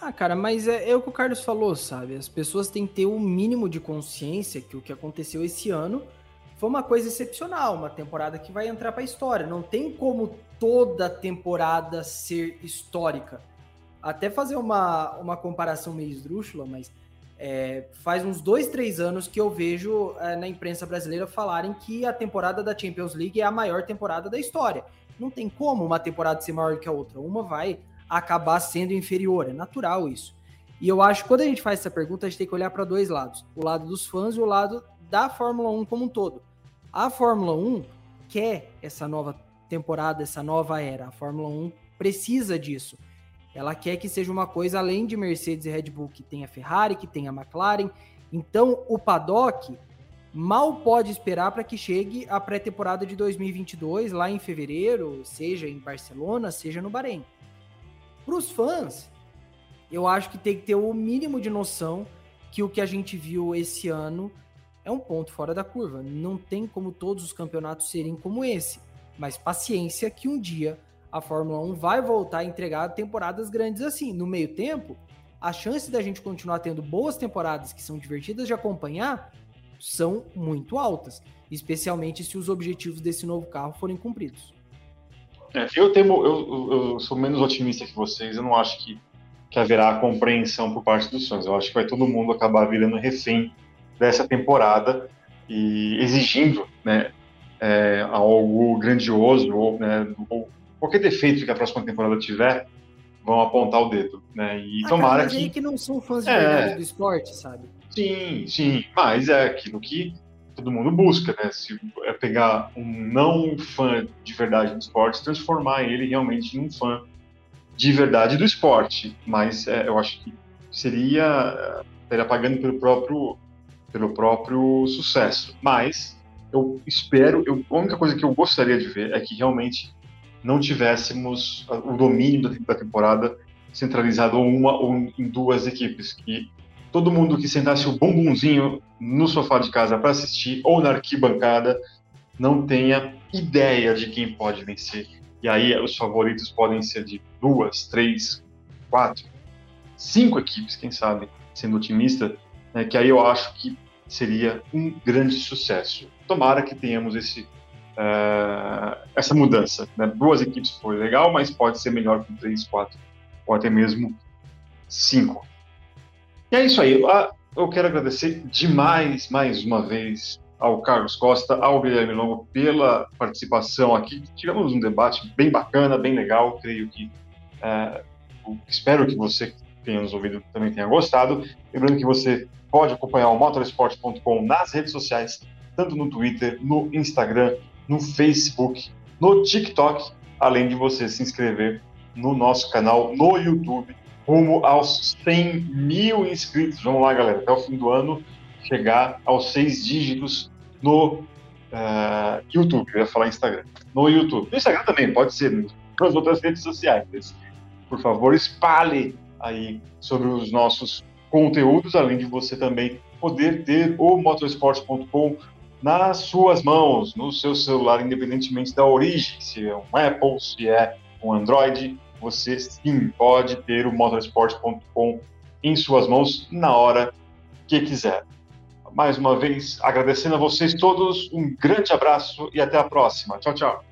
Speaker 4: Ah, cara, mas é, é o que o Carlos falou, sabe? As pessoas têm que ter o um mínimo de consciência que o que aconteceu esse ano foi uma coisa excepcional, uma temporada que vai entrar para a história. Não tem como toda temporada ser histórica. Até fazer uma, uma comparação meio esdrúxula, mas é, faz uns dois, três anos que eu vejo é, na imprensa brasileira falarem que a temporada da Champions League é a maior temporada da história. Não tem como uma temporada ser maior que a outra. Uma vai acabar sendo inferior. É natural isso. E eu acho que quando a gente faz essa pergunta, a gente tem que olhar para dois lados: o lado dos fãs e o lado da Fórmula 1 como um todo. A Fórmula 1 quer essa nova temporada, essa nova era. A Fórmula 1 precisa disso. Ela quer que seja uma coisa além de Mercedes e Red Bull, que tenha Ferrari, que tenha McLaren. Então, o paddock mal pode esperar para que chegue a pré-temporada de 2022, lá em fevereiro, seja em Barcelona, seja no Bahrein. Para os fãs, eu acho que tem que ter o mínimo de noção que o que a gente viu esse ano é um ponto fora da curva. Não tem como todos os campeonatos serem como esse, mas paciência que um dia a Fórmula 1 vai voltar a entregar temporadas grandes assim. No meio tempo, a chance da gente continuar tendo boas temporadas que são divertidas de acompanhar são muito altas, especialmente se os objetivos desse novo carro forem cumpridos.
Speaker 2: É, eu, temo, eu, eu, sou menos otimista que vocês, eu não acho que, que haverá compreensão por parte dos fãs. Eu acho que vai todo mundo acabar virando refém dessa temporada e exigindo né, é, algo grandioso ou, né, ou qualquer defeito que a próxima temporada tiver, vão apontar o dedo, né? E ah, tomara
Speaker 4: cara,
Speaker 2: que.
Speaker 4: que não são fãs de é... verdade do esporte, sabe?
Speaker 2: Sim, sim. Mas é aquilo que todo mundo busca, né? Se é pegar um não fã de verdade do esporte, transformar ele realmente em um fã de verdade do esporte. Mas é, eu acho que seria estaria pagando pelo próprio pelo próprio sucesso. Mas eu espero, eu, a única coisa que eu gostaria de ver é que realmente não tivéssemos o domínio da temporada centralizado em uma ou em duas equipes, que todo mundo que sentasse o bumbumzinho no sofá de casa para assistir ou na arquibancada não tenha ideia de quem pode vencer. E aí os favoritos podem ser de duas, três, quatro, cinco equipes, quem sabe, sendo otimista, né, que aí eu acho que seria um grande sucesso. Tomara que tenhamos esse uh, essa mudança. Né? Duas equipes foi legal, mas pode ser melhor com três, quatro ou até mesmo 5. E é isso aí. Ah, eu quero agradecer demais, mais uma vez, ao Carlos Costa, ao Guilherme Longo pela participação aqui. Tivemos um debate bem bacana, bem legal. Creio que. É, espero que você tenha nos ouvido também tenha gostado. Lembrando que você pode acompanhar o motorsport.com nas redes sociais, tanto no Twitter, no Instagram, no Facebook, no TikTok, além de você se inscrever no nosso canal no YouTube, rumo aos 100 mil inscritos. Vamos lá, galera, até o fim do ano chegar aos seis dígitos no uh, YouTube, eu ia falar Instagram, no YouTube. No Instagram também, pode ser, nas outras redes sociais. Por favor, espalhe aí sobre os nossos conteúdos, além de você também poder ter o motorsport.com nas suas mãos, no seu celular, independentemente da origem, se é um Apple, se é um Android, você sim pode ter o motorsport.com em suas mãos na hora que quiser. Mais uma vez, agradecendo a vocês todos, um grande abraço e até a próxima. Tchau, tchau.